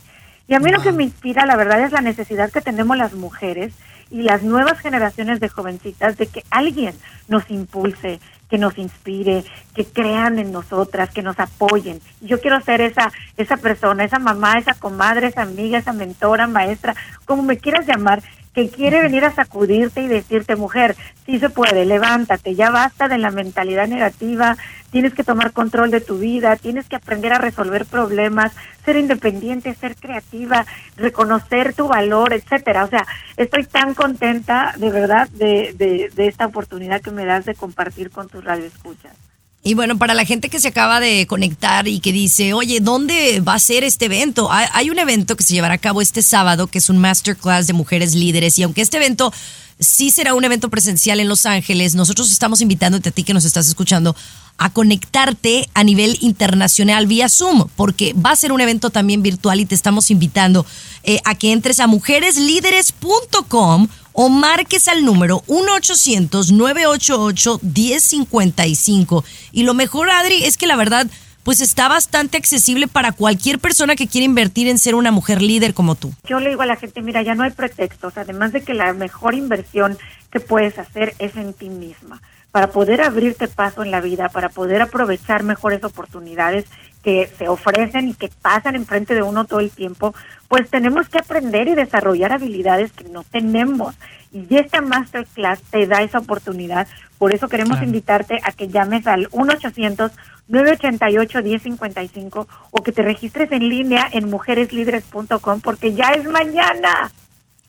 Y a mí lo que me inspira, la verdad, es la necesidad que tenemos las mujeres y las nuevas generaciones de jovencitas de que alguien nos impulse, que nos inspire, que crean en nosotras, que nos apoyen. Yo quiero ser esa esa persona, esa mamá, esa comadre, esa amiga, esa mentora, maestra, como me quieras llamar, que quiere venir a sacudirte y decirte, mujer, sí se puede, levántate, ya basta de la mentalidad negativa, tienes que tomar control de tu vida, tienes que aprender a resolver problemas, ser independiente, ser creativa, reconocer tu valor, etcétera. O sea, estoy tan contenta de verdad de, de, de esta oportunidad que me das de compartir con tus radioescuchas. Y bueno, para la gente que se acaba de conectar y que dice, oye, ¿dónde va a ser este evento? Hay, hay un evento que se llevará a cabo este sábado, que es un masterclass de mujeres líderes. Y aunque este evento sí será un evento presencial en Los Ángeles, nosotros estamos invitándote a ti que nos estás escuchando a conectarte a nivel internacional vía Zoom, porque va a ser un evento también virtual y te estamos invitando eh, a que entres a mujereslíderes.com o marques al número 1-800-988-1055. Y lo mejor, Adri, es que la verdad, pues está bastante accesible para cualquier persona que quiera invertir en ser una mujer líder como tú. Yo le digo a la gente, mira, ya no hay pretextos, además de que la mejor inversión que puedes hacer es en ti misma, para poder abrirte paso en la vida, para poder aprovechar mejores oportunidades que se ofrecen y que pasan enfrente de uno todo el tiempo, pues tenemos que aprender y desarrollar habilidades que no tenemos. Y esta masterclass te da esa oportunidad. Por eso queremos Claro. invitarte a que llames al 1-800-988-1055 o que te registres en línea en mujereslíderes.com porque ya es mañana.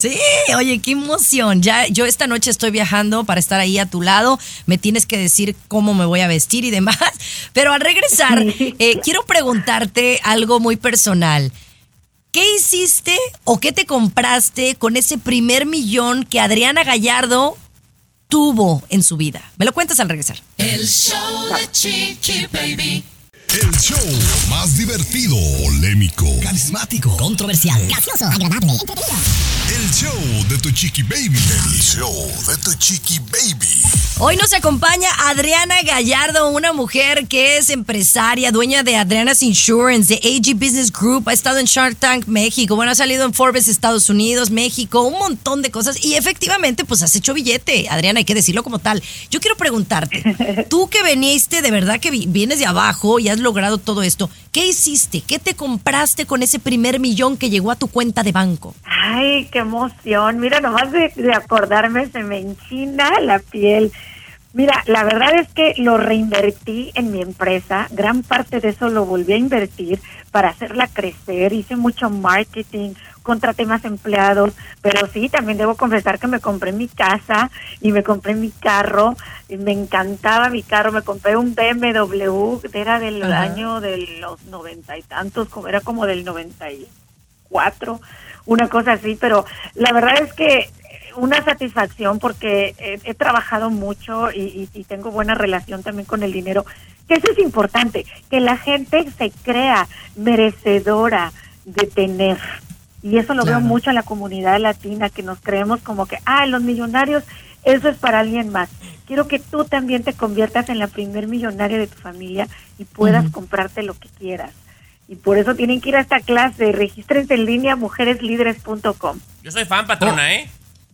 Sí, oye, qué emoción. Ya, yo esta noche estoy viajando para estar ahí a tu lado. Me tienes que decir cómo me voy a vestir y demás. Pero al regresar, eh, quiero preguntarte algo muy personal. ¿Qué hiciste o qué te compraste con ese primer millón que Adriana Gallardo tuvo en su vida? Me lo cuentas al regresar. El show de Chiqui Baby. El show más divertido, polémico, Carismático, controversial, gracioso, agradable, entretenido. el show de tu chiqui baby. El show de tu chiqui baby. Hoy nos acompaña Adriana Gallardo, una mujer que es empresaria, dueña de Adriana's Insurance, de AG Business Group, ha estado en Shark Tank México, bueno, ha salido en Forbes Estados Unidos, México, un montón de cosas y efectivamente pues has hecho billete, Adriana, hay que decirlo como tal. Yo quiero preguntarte, tú que veniste de verdad que vi- vienes de abajo y has logrado todo esto, ¿qué hiciste? ¿Qué te compraste con ese primer millón que llegó a tu cuenta de banco? Ay, qué emoción. Mira, nomás de, de acordarme se me enchina la piel. Mira, la verdad es que lo reinvertí en mi empresa. Gran parte de eso lo volví a invertir para hacerla crecer. Hice mucho marketing, contraté más empleados, pero sí, también debo confesar que me compré mi casa y me compré mi carro. Y me encantaba mi carro. Me compré un BMW, era del Ajá. año de los noventa y tantos, como era como del noventa y cuatro, una cosa así, pero la verdad es que una satisfacción porque he, he trabajado mucho y, y- y tengo buena relación también con el dinero, que eso es importante, que la gente se crea merecedora de tener. Y eso lo Claro. veo mucho en la comunidad latina, que nos creemos como que, ah, los millonarios eso es para alguien más. Quiero que tú también te conviertas en la primer millonaria de tu familia y puedas comprarte lo que quieras. Y por eso tienen que ir a esta clase. Regístrense en línea mujereslíderes.com. Yo soy fan, patrona, ¿eh?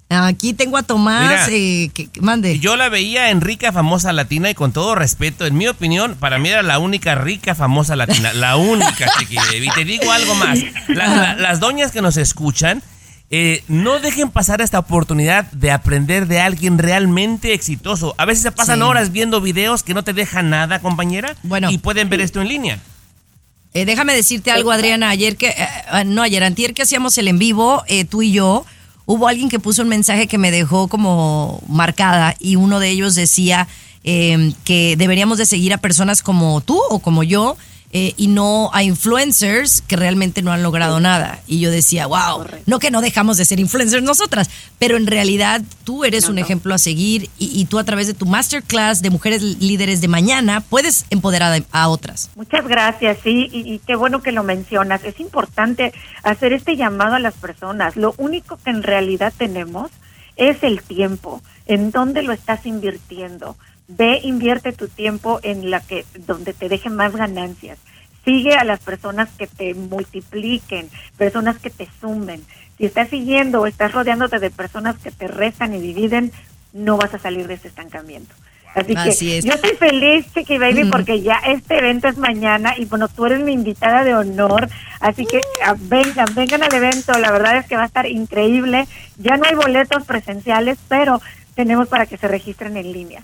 Aquí tengo a Tomás, Mira. eh, que, que- mande. Yo la veía en rica, famosa latina y con todo respeto, en mi opinión, para mí era la única rica, famosa latina. La única. Y te digo algo más. La- la- las doñas que nos escuchan, eh, no dejen pasar esta oportunidad de aprender de alguien realmente exitoso. A veces se pasan Sí. horas viendo videos que no te dejan nada, compañera. Bueno. Y pueden ver esto en línea. Eh, déjame decirte algo, Adriana. Ayer que, eh, eh, no, ayer, antier que hacíamos el en vivo, eh, tú y yo, hubo alguien que puso un mensaje que me dejó como marcada y uno de ellos decía eh, que deberíamos de seguir a personas como tú o como yo eh, y no a influencers que realmente no han logrado nada. Y yo decía, wow, no que no dejamos de ser influencers nosotras, pero en realidad tú eres un ejemplo a seguir y, y tú a través de tu masterclass de mujeres líderes de mañana puedes empoderar a- a otras. Muchas gracias, sí, y, y qué bueno que lo mencionas. Es importante hacer este llamado a las personas. Lo único que en realidad tenemos es el tiempo. ¿En dónde lo estás invirtiendo? Ve, invierte tu tiempo en la que donde te dejen más ganancias. Sigue a las personas que te multipliquen, personas que te sumen. Si estás siguiendo o estás rodeándote de personas que te restan y dividen, no vas a salir de ese estancamiento. Así, Así que es. yo estoy feliz, Chiqui Baby, porque ya este evento es mañana y bueno, tú eres mi invitada de honor, así que ah, vengan, vengan al evento, la verdad es que va a estar increíble. Ya no hay boletos presenciales, pero tenemos para que se registren en línea.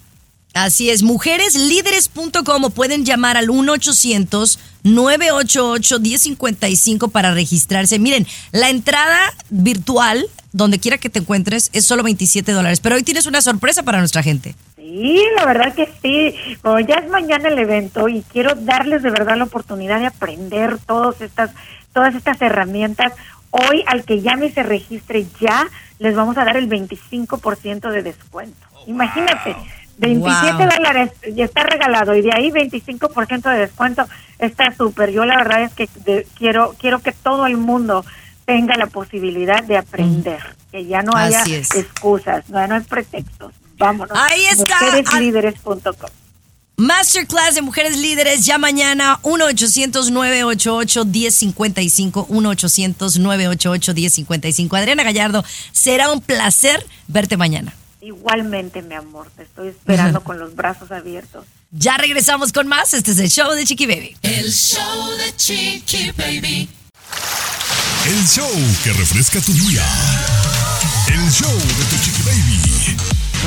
Así es, mujereslíderes.com o pueden llamar al 1-800-988-1055 para registrarse. Miren, la entrada virtual, donde quiera que te encuentres, es solo 27 dólares. Pero hoy tienes una sorpresa para nuestra gente. Sí, la verdad que sí. Como ya es mañana el evento y quiero darles de verdad la oportunidad de aprender todas estas, todas estas herramientas. Hoy al que llame y se registre ya, les vamos a dar el 25% de descuento. Imagínate, 27 Wow. dólares ya está regalado y de ahí 25% de descuento está súper. Yo la verdad es que de- quiero quiero que todo el mundo tenga la posibilidad de aprender, que ya no haya es. excusas, no, no hay pretextos. Vámonos. Ahí está. Mujereslíderes.com. Masterclass de mujeres líderes ya mañana 1-800-988-1055. 1-800-988-1055. Adriana Gallardo, será un placer verte mañana. Igualmente, mi amor, te estoy esperando con los brazos abiertos. Ya regresamos con más. Este es el show de Chiqui Baby. El show de Chiqui Baby. El show que refresca tu día. El show de tu chiqui baby.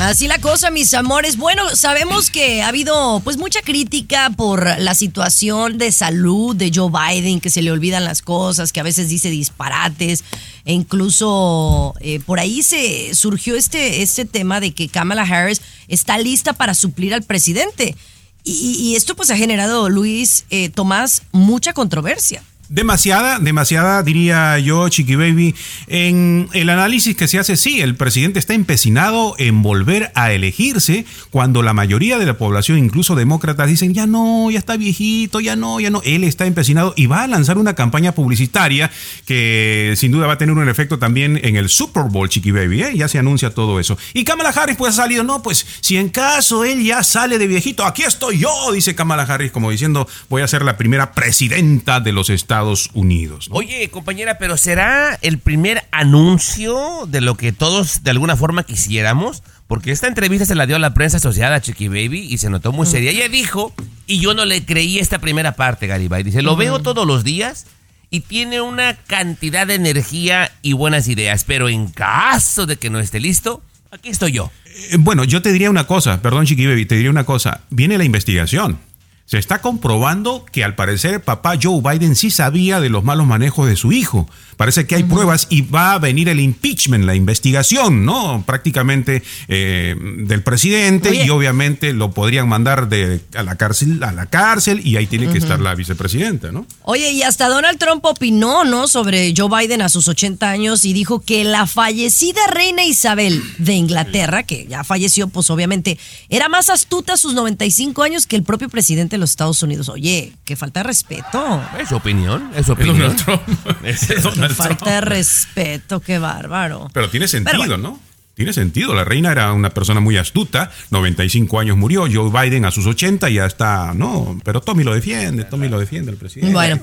Así la cosa, mis amores. Bueno, sabemos que ha habido pues mucha crítica por la situación de salud de Joe Biden, que se le olvidan las cosas, que a veces dice disparates, e incluso eh, por ahí se surgió este, este tema de que Kamala Harris está lista para suplir al presidente. Y, esto pues ha generado, Luis eh, Tomás, mucha controversia. Demasiada, demasiada, diría yo, Chiqui Baby. En el análisis que se hace, sí, el presidente está empecinado en volver a elegirse cuando la mayoría de la población, incluso demócratas, dicen, ya no, ya está viejito, ya no, ya no. Él está empecinado y va a lanzar una campaña publicitaria que sin duda va a tener un efecto también en el Super Bowl, Chiqui Baby, ¿eh? Ya se anuncia todo eso. Y Kamala Harris pues ha salido, no, pues si en caso él ya sale de viejito, aquí estoy yo, dice Kamala Harris, como diciendo, voy a ser la primera presidenta de los Estados Unidos. ¿no? Oye, compañera, pero ¿será el primer anuncio de lo que todos de alguna forma quisiéramos? Porque esta entrevista se la dio a la prensa asociada a Chiqui Baby y se notó muy seria. Ella dijo, y yo no le creí esta primera parte, Garibay. Dice, lo veo todos los días y tiene una cantidad de energía y buenas ideas. Pero en caso de que no esté listo, aquí estoy yo. Eh, Bueno, yo te diría una cosa, perdón Chiqui Baby, te diría una cosa. Viene la investigación. Se está comprobando que al parecer papá Joe Biden sí sabía de los malos manejos de su hijo. Parece que hay pruebas y va a venir el impeachment, la investigación, ¿no? Prácticamente eh, del presidente Oye. y obviamente lo podrían mandar de, a la cárcel, a la cárcel y ahí tiene que estar la vicepresidenta, ¿no? Oye, y hasta Donald Trump opinó, ¿no? Sobre Joe Biden a sus 80 años y dijo que la fallecida reina Isabel de Inglaterra, que ya falleció, pues obviamente, era más astuta a sus 95 años que el propio presidente de los Estados Unidos. Oye, que falta de respeto. Es su opinión, es su opinión. Donald Trump. Es Donald Falta Trump. de respeto, qué bárbaro. Pero tiene sentido, bueno. ¿no? Tiene sentido, la reina era una persona muy astuta, 95 años murió, Joe Biden a sus 80 ya está, no, pero Tommy lo defiende, Tommy lo defiende el presidente. Bueno,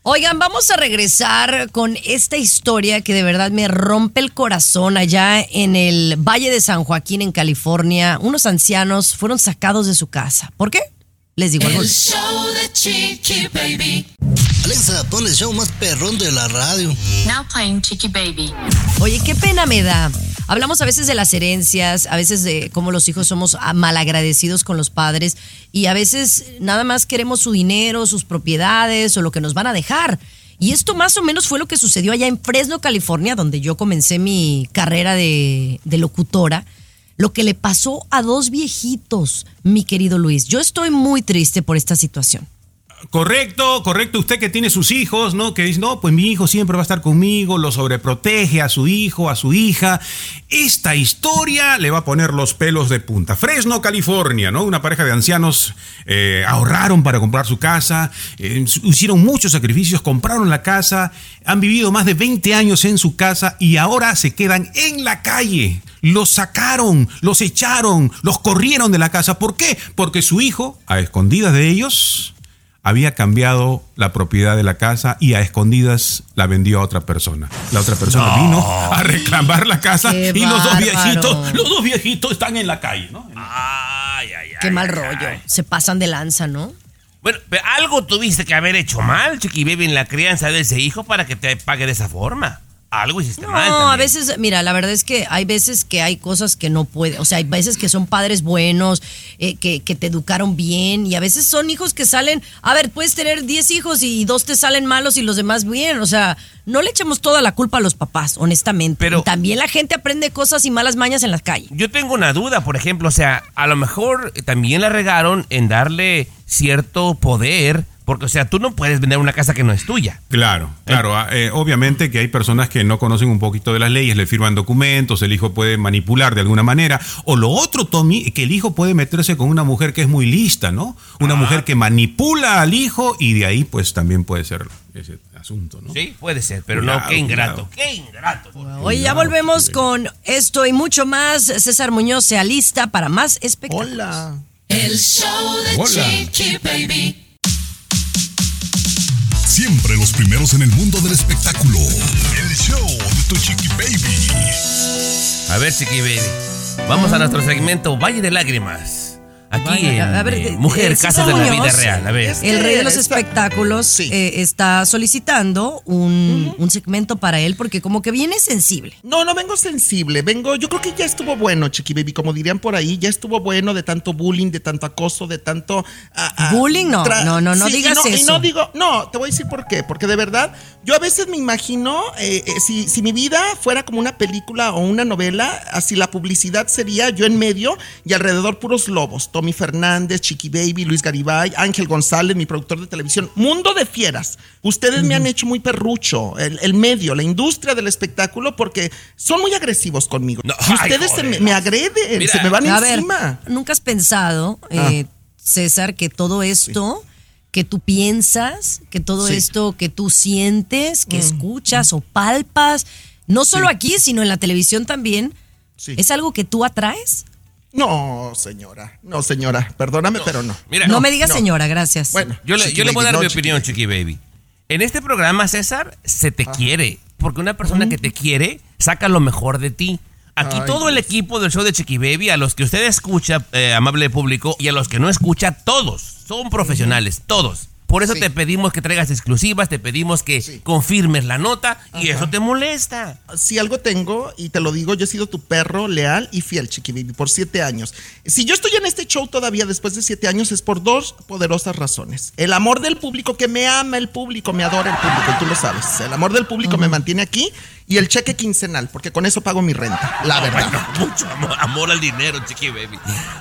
oigan, vamos a regresar con esta historia que de verdad me rompe el corazón allá en el Valle de San Joaquín, en California. Unos ancianos fueron sacados de su casa. ¿Por qué? Les digo algo. El show de Chiqui Baby. Alexa, pon el show más perrón de la radio. Now playing Chiqui Baby. Oye, qué pena me da. Hablamos a veces de las herencias, a veces de cómo los hijos somos malagradecidos con los padres y a veces nada más queremos su dinero, sus propiedades o lo que nos van a dejar. Y esto más o menos fue lo que sucedió allá en Fresno, California, donde yo comencé mi carrera de, de locutora. Lo que le pasó a dos viejitos, mi querido Luis. Yo estoy muy triste por esta situación. Correcto, correcto. Usted que tiene sus hijos, ¿no? Que dice, no, pues mi hijo siempre va a estar conmigo, lo sobreprotege a su hijo, a su hija. Esta historia le va a poner los pelos de punta. Fresno, California, ¿no? Una pareja de ancianos eh, ahorraron para comprar su casa, eh, hicieron muchos sacrificios, compraron la casa, han vivido más de 20 años en su casa y ahora se quedan en la calle. Los sacaron, los echaron, los corrieron de la casa. ¿Por qué? Porque su hijo, a escondidas de ellos, había cambiado la propiedad de la casa y a escondidas la vendió a otra persona. La otra persona No. vino a reclamar la casa Qué y los dos bárbaro. viejitos, los dos viejitos están en la calle, ¿no? Ay, ay, ay. Qué mal ay, rollo. ay. Se pasan de lanza, ¿no? Bueno, pero algo tuviste que haber hecho mal, Chiqui Baby, en la crianza de ese hijo para que te pague de esa forma. Algo hiciste mal. No, a veces, mira, la verdad es que hay veces que hay cosas que no puede, o sea, hay veces que son padres buenos, eh, que, que te educaron bien, y a veces son hijos que salen, a ver, puedes tener 10 hijos y dos te salen malos y los demás bien, o sea, no le echemos toda la culpa a los papás, honestamente. Pero- Y también la gente aprende cosas y malas mañas en la calle. Yo tengo una duda, por ejemplo, o sea, a lo mejor también la regaron en darle cierto poder, porque, o sea, tú no puedes vender una casa que no es tuya. Claro, claro. ah, eh, obviamente que hay personas que no conocen un poquito de las leyes, le firman documentos, el hijo puede manipular de alguna manera. O lo otro, Tommy, que el hijo puede meterse con una mujer que es muy lista, ¿no? Una Ah. mujer que manipula al hijo y de ahí pues también puede ser ese asunto, ¿no? Sí, puede ser, pero Cuidado, no, qué ingrato. cuidado. Qué ingrato. Oye, ya volvemos con esto y mucho más. César Muñoz sea lista para más espectáculos. Hola. El show de Hola. Chiqui Baby. Siempre los primeros en el mundo del espectáculo. El show de tu chiqui baby. A ver, Chiqui Baby. Vamos a nuestro segmento Valle de Lágrimas. Aquí Vaya, en a ver, eh, Mujer, Casas de la Vida Real. A ver. es- El rey de los espectáculos Sí. eh, está solicitando un, un segmento para él porque como que viene sensible. No, no vengo sensible, vengo, yo creo que ya estuvo bueno, Chiqui Baby, como dirían por ahí, ya estuvo bueno de tanto bullying, de tanto acoso, de tanto... ah, ah, Bullying, no, no, no, no y digas y eso. no digo, no, te voy a decir por qué, porque de verdad, yo a veces me imagino, eh, eh, si, si mi vida fuera como una película o una novela, así la publicidad sería yo en medio y alrededor puros lobos, Tommy Fernández, Chiqui Baby, Luis Garibay, Ángel González, mi productor de televisión, mundo de fieras. Ustedes me han hecho muy perrucho, el, el medio, la industria del espectáculo, porque son muy agresivos conmigo. No, Y ay, ustedes se me, me agreden, Mira. se me van A ver, encima. ¿nunca has pensado, eh, César, que todo esto que tú piensas, que todo Sí. esto que tú sientes, que escuchas o palpas, no solo aquí, sino en la televisión también, Sí. es algo que tú atraes? No, señora, no, señora, perdóname, pero no. Mira, no, me digas no. señora, gracias. Bueno, Yo le, yo le voy a dar no, mi opinión. Chiqui Baby. En este programa, César, se te quiere. Porque una persona que te quiere saca lo mejor de ti. Aquí Ay, todo el equipo del show de Chiqui Baby, a los que usted escucha, eh, amable público, y a los que no escucha, todos son profesionales, todos. Por eso Sí. te pedimos que traigas exclusivas, te pedimos que Sí. confirmes la nota, y eso te molesta. Si algo tengo, y te lo digo, yo he sido tu perro leal y fiel, Chiqui Baby, por siete años. Si yo estoy en este show todavía después de siete años es por dos poderosas razones. El amor del público, que me ama el público, me adora el público, y tú lo sabes. El amor del público me mantiene aquí y el cheque quincenal, porque con eso pago mi renta, la verdad. Mucho amor, amor al dinero, Chiqui Baby.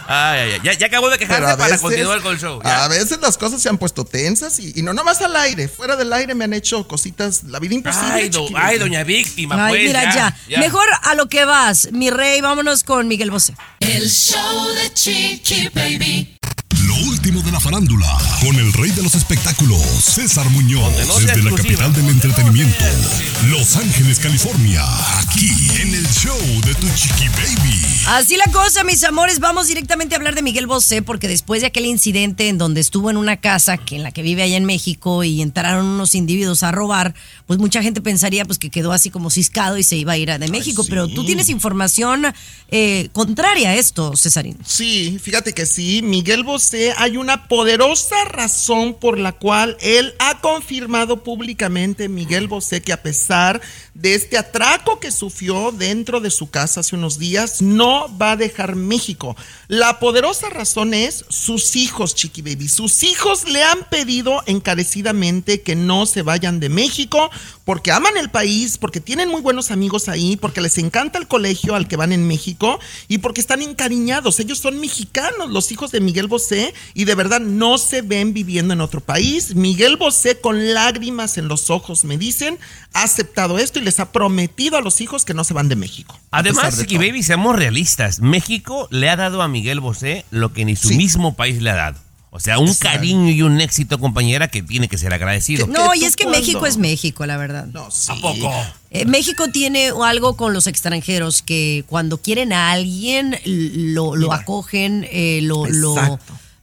Ay, ay, ay. Ya, ya acabó de quejarse para veces- continuar con el show. ya. A veces las cosas se han puesto tensas y, y no nomás al aire. Fuera del aire me han hecho cositas, la vida imposible. Ay, do- ay, doña Víctima, Ay, pues, mira, ya, ya. Mejor a lo que vas, mi rey, vámonos con Miguel Bosé. El show de Chiqui Baby. Lo último de la farándula, con el rey de los espectáculos, César Muñoz, desde la capital del entretenimiento, Los Ángeles, California, aquí en el show de Tu Chiqui Baby. Así la cosa, mis amores, vamos directamente a hablar de Miguel Bosé porque después de aquel incidente en donde estuvo en una casa que en la que vive allá en México y entraron unos individuos a robar, pues mucha gente pensaría pues que quedó así como ciscado y se iba a ir a de México, pero tú tienes información eh, contraria a esto, Cesarín. Sí, fíjate que sí, Miguel Bosé, hay una poderosa razón por la cual él ha confirmado públicamente, Miguel Bosé, que a pesar de este atraco que sufrió dentro de su casa hace unos días, no va a dejar México. La poderosa razón es sus hijos, Chiqui Baby. Sus hijos le han pedido encarecidamente que no se vayan de México porque aman el país, porque tienen muy buenos amigos ahí, porque les encanta el colegio al que van en México y porque están encariñados. Ellos son mexicanos, los hijos de Miguel Bosé, y de verdad no se ven viviendo en otro país. Miguel Bosé, con lágrimas en los ojos, me dicen, ha aceptado esto y les ha prometido a los hijos que no se van de México. Además, de todo. Baby, seamos realistas. México le ha dado a Miguel Bosé lo que ni su mismo país le ha dado. O sea, un Exacto. cariño y un éxito, compañera, que tiene que ser agradecido. No, y es que cuando- México es México, la verdad. No, sí. ¿A poco? Eh, México tiene algo con los extranjeros que cuando quieren a alguien lo, acogen, eh, lo.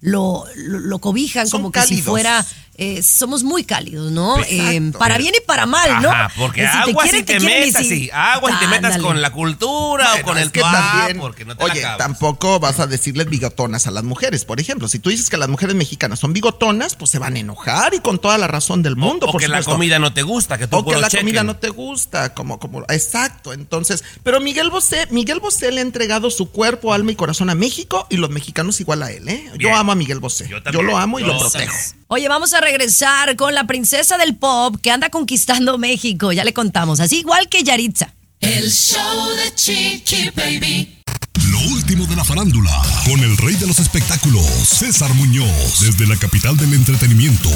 Lo, lo- lo cobijan Son como que si cálidos. fuera... eh, somos muy cálidos, ¿no? Eh, para bien y para mal, ¿no? Ajá, porque Eh, si agua quieren, si te, quieren y metas, si- sí. Agua y te metas Ándale. con la cultura o con el que también, porque no te Oye, tampoco vas a decirles bigotonas a las mujeres, por ejemplo. Si tú dices que las mujeres mexicanas son bigotonas, pues se van a enojar y con toda la razón del mundo. o por que la comida no te gusta, que tú O que la chequen. comida no te gusta, como, como, exacto. Entonces, pero Miguel Bosé, Miguel Bosé le ha entregado su cuerpo, alma y corazón a México y los mexicanos igual a él, ¿eh? Bien. Yo amo a Miguel Bosé. Yo Yo, también. lo amo y Yo lo también. protejo. Oye, vamos a regresar con la princesa del pop que anda conquistando México, ya le contamos, así igual que Yaritza. El show de Chiqui Baby. Lo último de la farándula, con el rey de los espectáculos, César Muñoz, desde la capital del entretenimiento,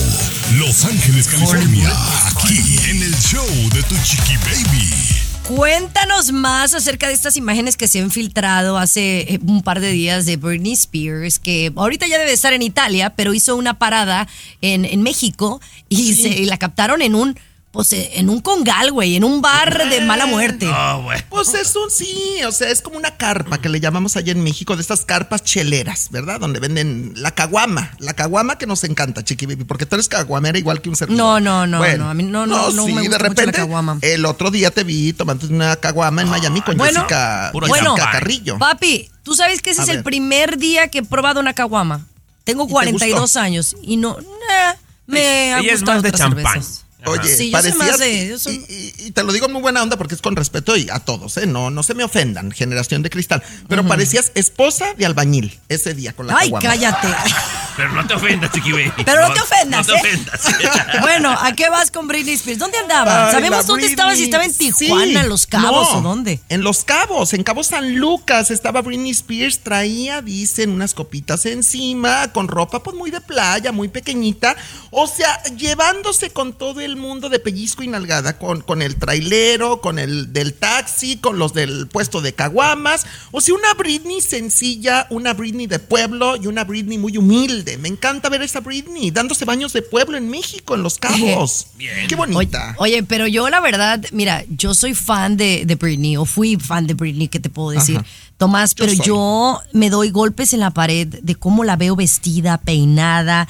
Los Ángeles, California, aquí en el show de Tu Chiqui Baby. Cuéntanos más acerca de estas imágenes que se han filtrado hace eh, un par de días de Britney Spears, que ahorita ya debe estar en Italia, pero hizo una parada en, en México y, se, y la captaron en un, pues, eh, en un congal, güey, en un bar de mala muerte. No, güey. Pues es un sí, o sea, es como una carpa que le llamamos allá en México, de estas carpas cheleras, ¿verdad? Donde venden la caguama, la caguama que nos encanta, Chiqui Baby, porque tú eres caguamera igual que un servidor. No, no, no, no, a mí no, no, no me gusta de mucho la repente, el otro día te vi tomando una caguama en Miami con Bueno, Jessica, puro Jessica bueno, Carrillo. Papi, tú sabes que ese A es el ver. primer día que he probado una caguama. Tengo te 42 gustó? años y no, nah, me ha Ella es gustado más de otras champán. cervezas. Oye, Sí, yo soy parecías, más de- yo soy- y, y- y te lo digo en muy buena onda porque es con respeto y a todos, ¿eh? No, no se me ofendan, generación de cristal. Pero parecías esposa de albañil ese día con la Ay, caguama. cállate. Pero no te ofendas, Chiqui. Pero no te ofendas, No te ¿eh? ofendas. Bueno, ¿a qué vas con Britney Spears? ¿Dónde andaba? Ay, ¿Sabemos dónde Britney. estaba? Si estaba en Tijuana, Sí. en Los Cabos No, o dónde. En Los Cabos, en Cabo San Lucas estaba Britney Spears, traía, dicen, unas copitas encima, con ropa pues muy de playa, muy pequeñita, o sea, llevándose con todo el mundo de pellizco y nalgada, con, con el trailero, con el del taxi, con los del puesto de caguamas, o sea, una Britney sencilla, una Britney de pueblo y una Britney muy humilde. Me encanta ver a esa Britney dándose baños de pueblo en México, en Los Cabos. Bien. Qué bonita. oye, pero yo la verdad, mira, yo soy fan de, de Britney, o fui fan de Britney, ¿qué te puedo decir? Ajá. Tomás, pero yo me doy golpes en la pared de cómo la veo vestida, peinada.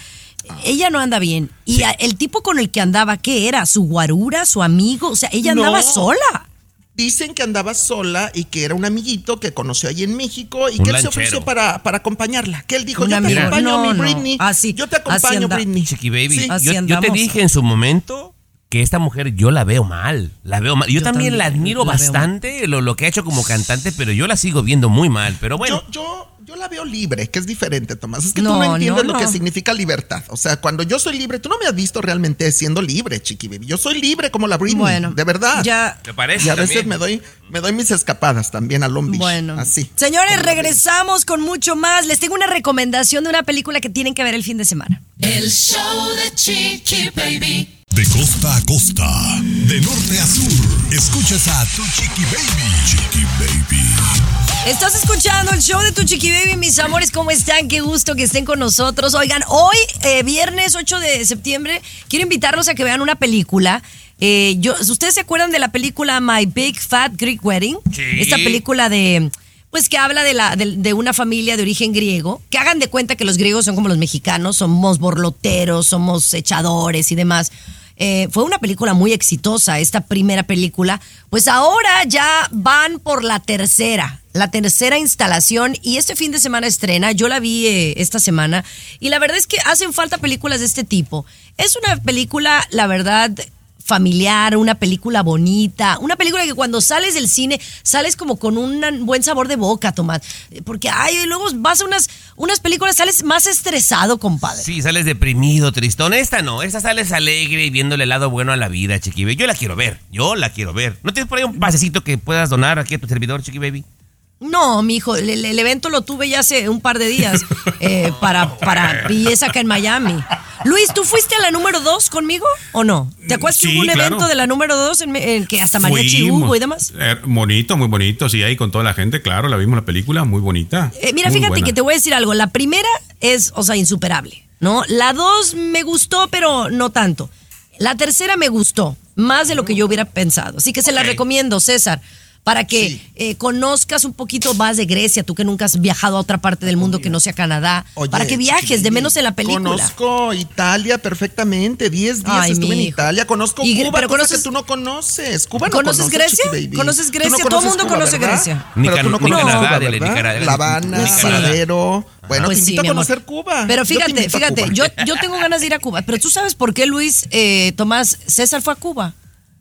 Ella no anda bien. Y a- el tipo con el que andaba, ¿qué era? ¿Su guarura? ¿Su amigo? O sea, ella andaba No. sola. Dicen que andaba sola y que era un amiguito que conoció ahí en México y Un que él se ofreció para, para acompañarla. Que él dijo, Un yo te acompaño, No, mi no. Britney. Así, yo te así acompaño, anda. Britney. Chiqui Baby, Sí. Yo, yo te dije en su momento que esta mujer yo la veo mal, la veo mal. Yo, Yo también, la admiro la bastante lo, lo que ha hecho como cantante, pero yo la sigo viendo muy mal. Pero bueno, yo la veo libre, que es diferente, Tomás. Es que No, tú no no, entiendes lo que significa libertad. O sea, cuando yo soy libre, tú no me has visto realmente siendo libre, Chiqui Baby. Yo soy libre como la Britney. Bueno, de verdad. ya- ¿te parece? Y a veces también? me doy, me doy mis escapadas también a Long Beach. Bueno, Así. señores, regresamos con mucho más. Les tengo una recomendación de una película que tienen que ver el fin de semana. El show de Chiqui Baby. De costa a costa, de norte a sur, escuchas a Tu Chiqui Baby. Chiqui Baby. Estás escuchando el show de tu chiqui baby, mis amores, ¿cómo están? Qué gusto que estén con nosotros. Oigan, hoy, eh, viernes 8 de septiembre, quiero invitarlos a que vean una película. Eh, yo, ¿Ustedes se acuerdan de la película My Big Fat Greek Wedding? Sí. Esta película de, pues que habla de, la, de, de una familia de origen griego, que hagan de cuenta que los griegos son como los mexicanos, somos borloteros, somos echadores y demás. Eh, fue una película muy exitosa, esta primera película. Pues ahora ya van por la tercera, la tercera instalación y este fin de semana estrena. Yo la vi eh, esta semana y la verdad es que hacen falta películas de este tipo. Es una película, la verdad, familiar, una película bonita, una película que cuando sales del cine sales como con un buen sabor de boca, Tomás. Porque, ay, luego vas a unas, unas películas, sales más estresado, compadre. Sí, sales deprimido, tristón. Esta no, esta sales alegre y viéndole el lado bueno a la vida, Chiqui Baby. Yo la quiero ver, yo la quiero ver. ¿No tienes por ahí un pasecito que puedas donar aquí a tu servidor, Chiqui Baby? No, mi hijo, el, el evento lo tuve ya hace un par de días eh, para, para es acá en Miami. Luis, ¿tú fuiste a la número dos conmigo o no? ¿Te acuerdas que hubo un claro. evento de la número dos en, en que hasta mariachi hubo y demás? Eh, bonito, muy bonito, sí, ahí con toda la gente, claro, la vimos la película, muy bonita. Eh, mira, Muy fíjate buena. que te voy a decir algo. La primera es, o sea, insuperable, ¿no? La dos me gustó, pero no tanto. La tercera me gustó, más de lo que yo hubiera pensado. Así que se la recomiendo, César, para que eh, conozcas un poquito más de Grecia, tú que nunca has viajado a otra parte del mundo que no sea Canadá, Oye, para que viajes, de menos en la película. Conozco Italia perfectamente. 10 días Ay, estuve en. Italia. Conozco Y- Cuba, pero cosa conoces- que tú no conoces. Cuba no ¿Conoces conoces, Grecia? Baby. ¿Conoces Grecia? no Todo conoces mundo Cuba, conoce ¿verdad? Grecia. Ni Pero tú no ni conoces Canadá, Cuba, ¿verdad? Canadá. La Habana, Canadá. Varadero. Bueno, Pues te sí, invito mi a conocer Cuba. Pero fíjate, fíjate, yo, yo tengo ganas de ir a Cuba. Pero tú sabes por qué Luis eh, Tomás César fue a Cuba.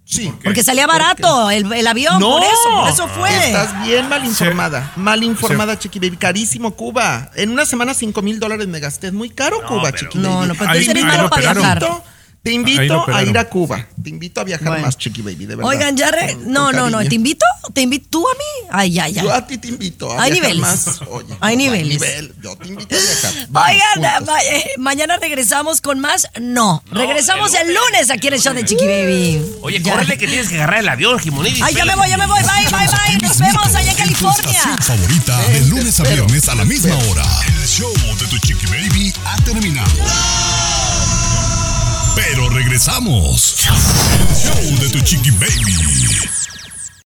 Sí. Porque salía barato el, el avión, No, por eso, por eso fue. Estás bien mal informada. Mal informada, Chiqui Baby. Carísimo Cuba. En una semana 5 mil dólares me gasté. Es muy caro Cuba, Chiqui No, Baby. no, pero tú eres malo lo para viajar. Te invito a ir a Cuba. Te invito a viajar Bueno. más, Chiqui Baby, de verdad. Oigan, ya re- Con- No, con no, no. cariño. ¿Te invito? ¿Te invito tú a mí? Ay, ay, ay. Yo a ti te invito a Hay viajar niveles. más. Oye, Hay no, niveles. nivel. Yo te invito a viajar. Vamos Oigan, ma- eh, mañana regresamos con más. No, regresamos el lunes aquí en el show de Chiqui Baby. Oye, Ya. córrele que tienes que agarrar el avión, Jimonidis. Ay, ya me voy, ya me voy. Bye, bye, bye. Nos vemos allá en California. favorita de lunes a viernes a la misma hora. El show de tu chiqui baby ha terminado. Pero regresamos. Show de tu chiqui baby.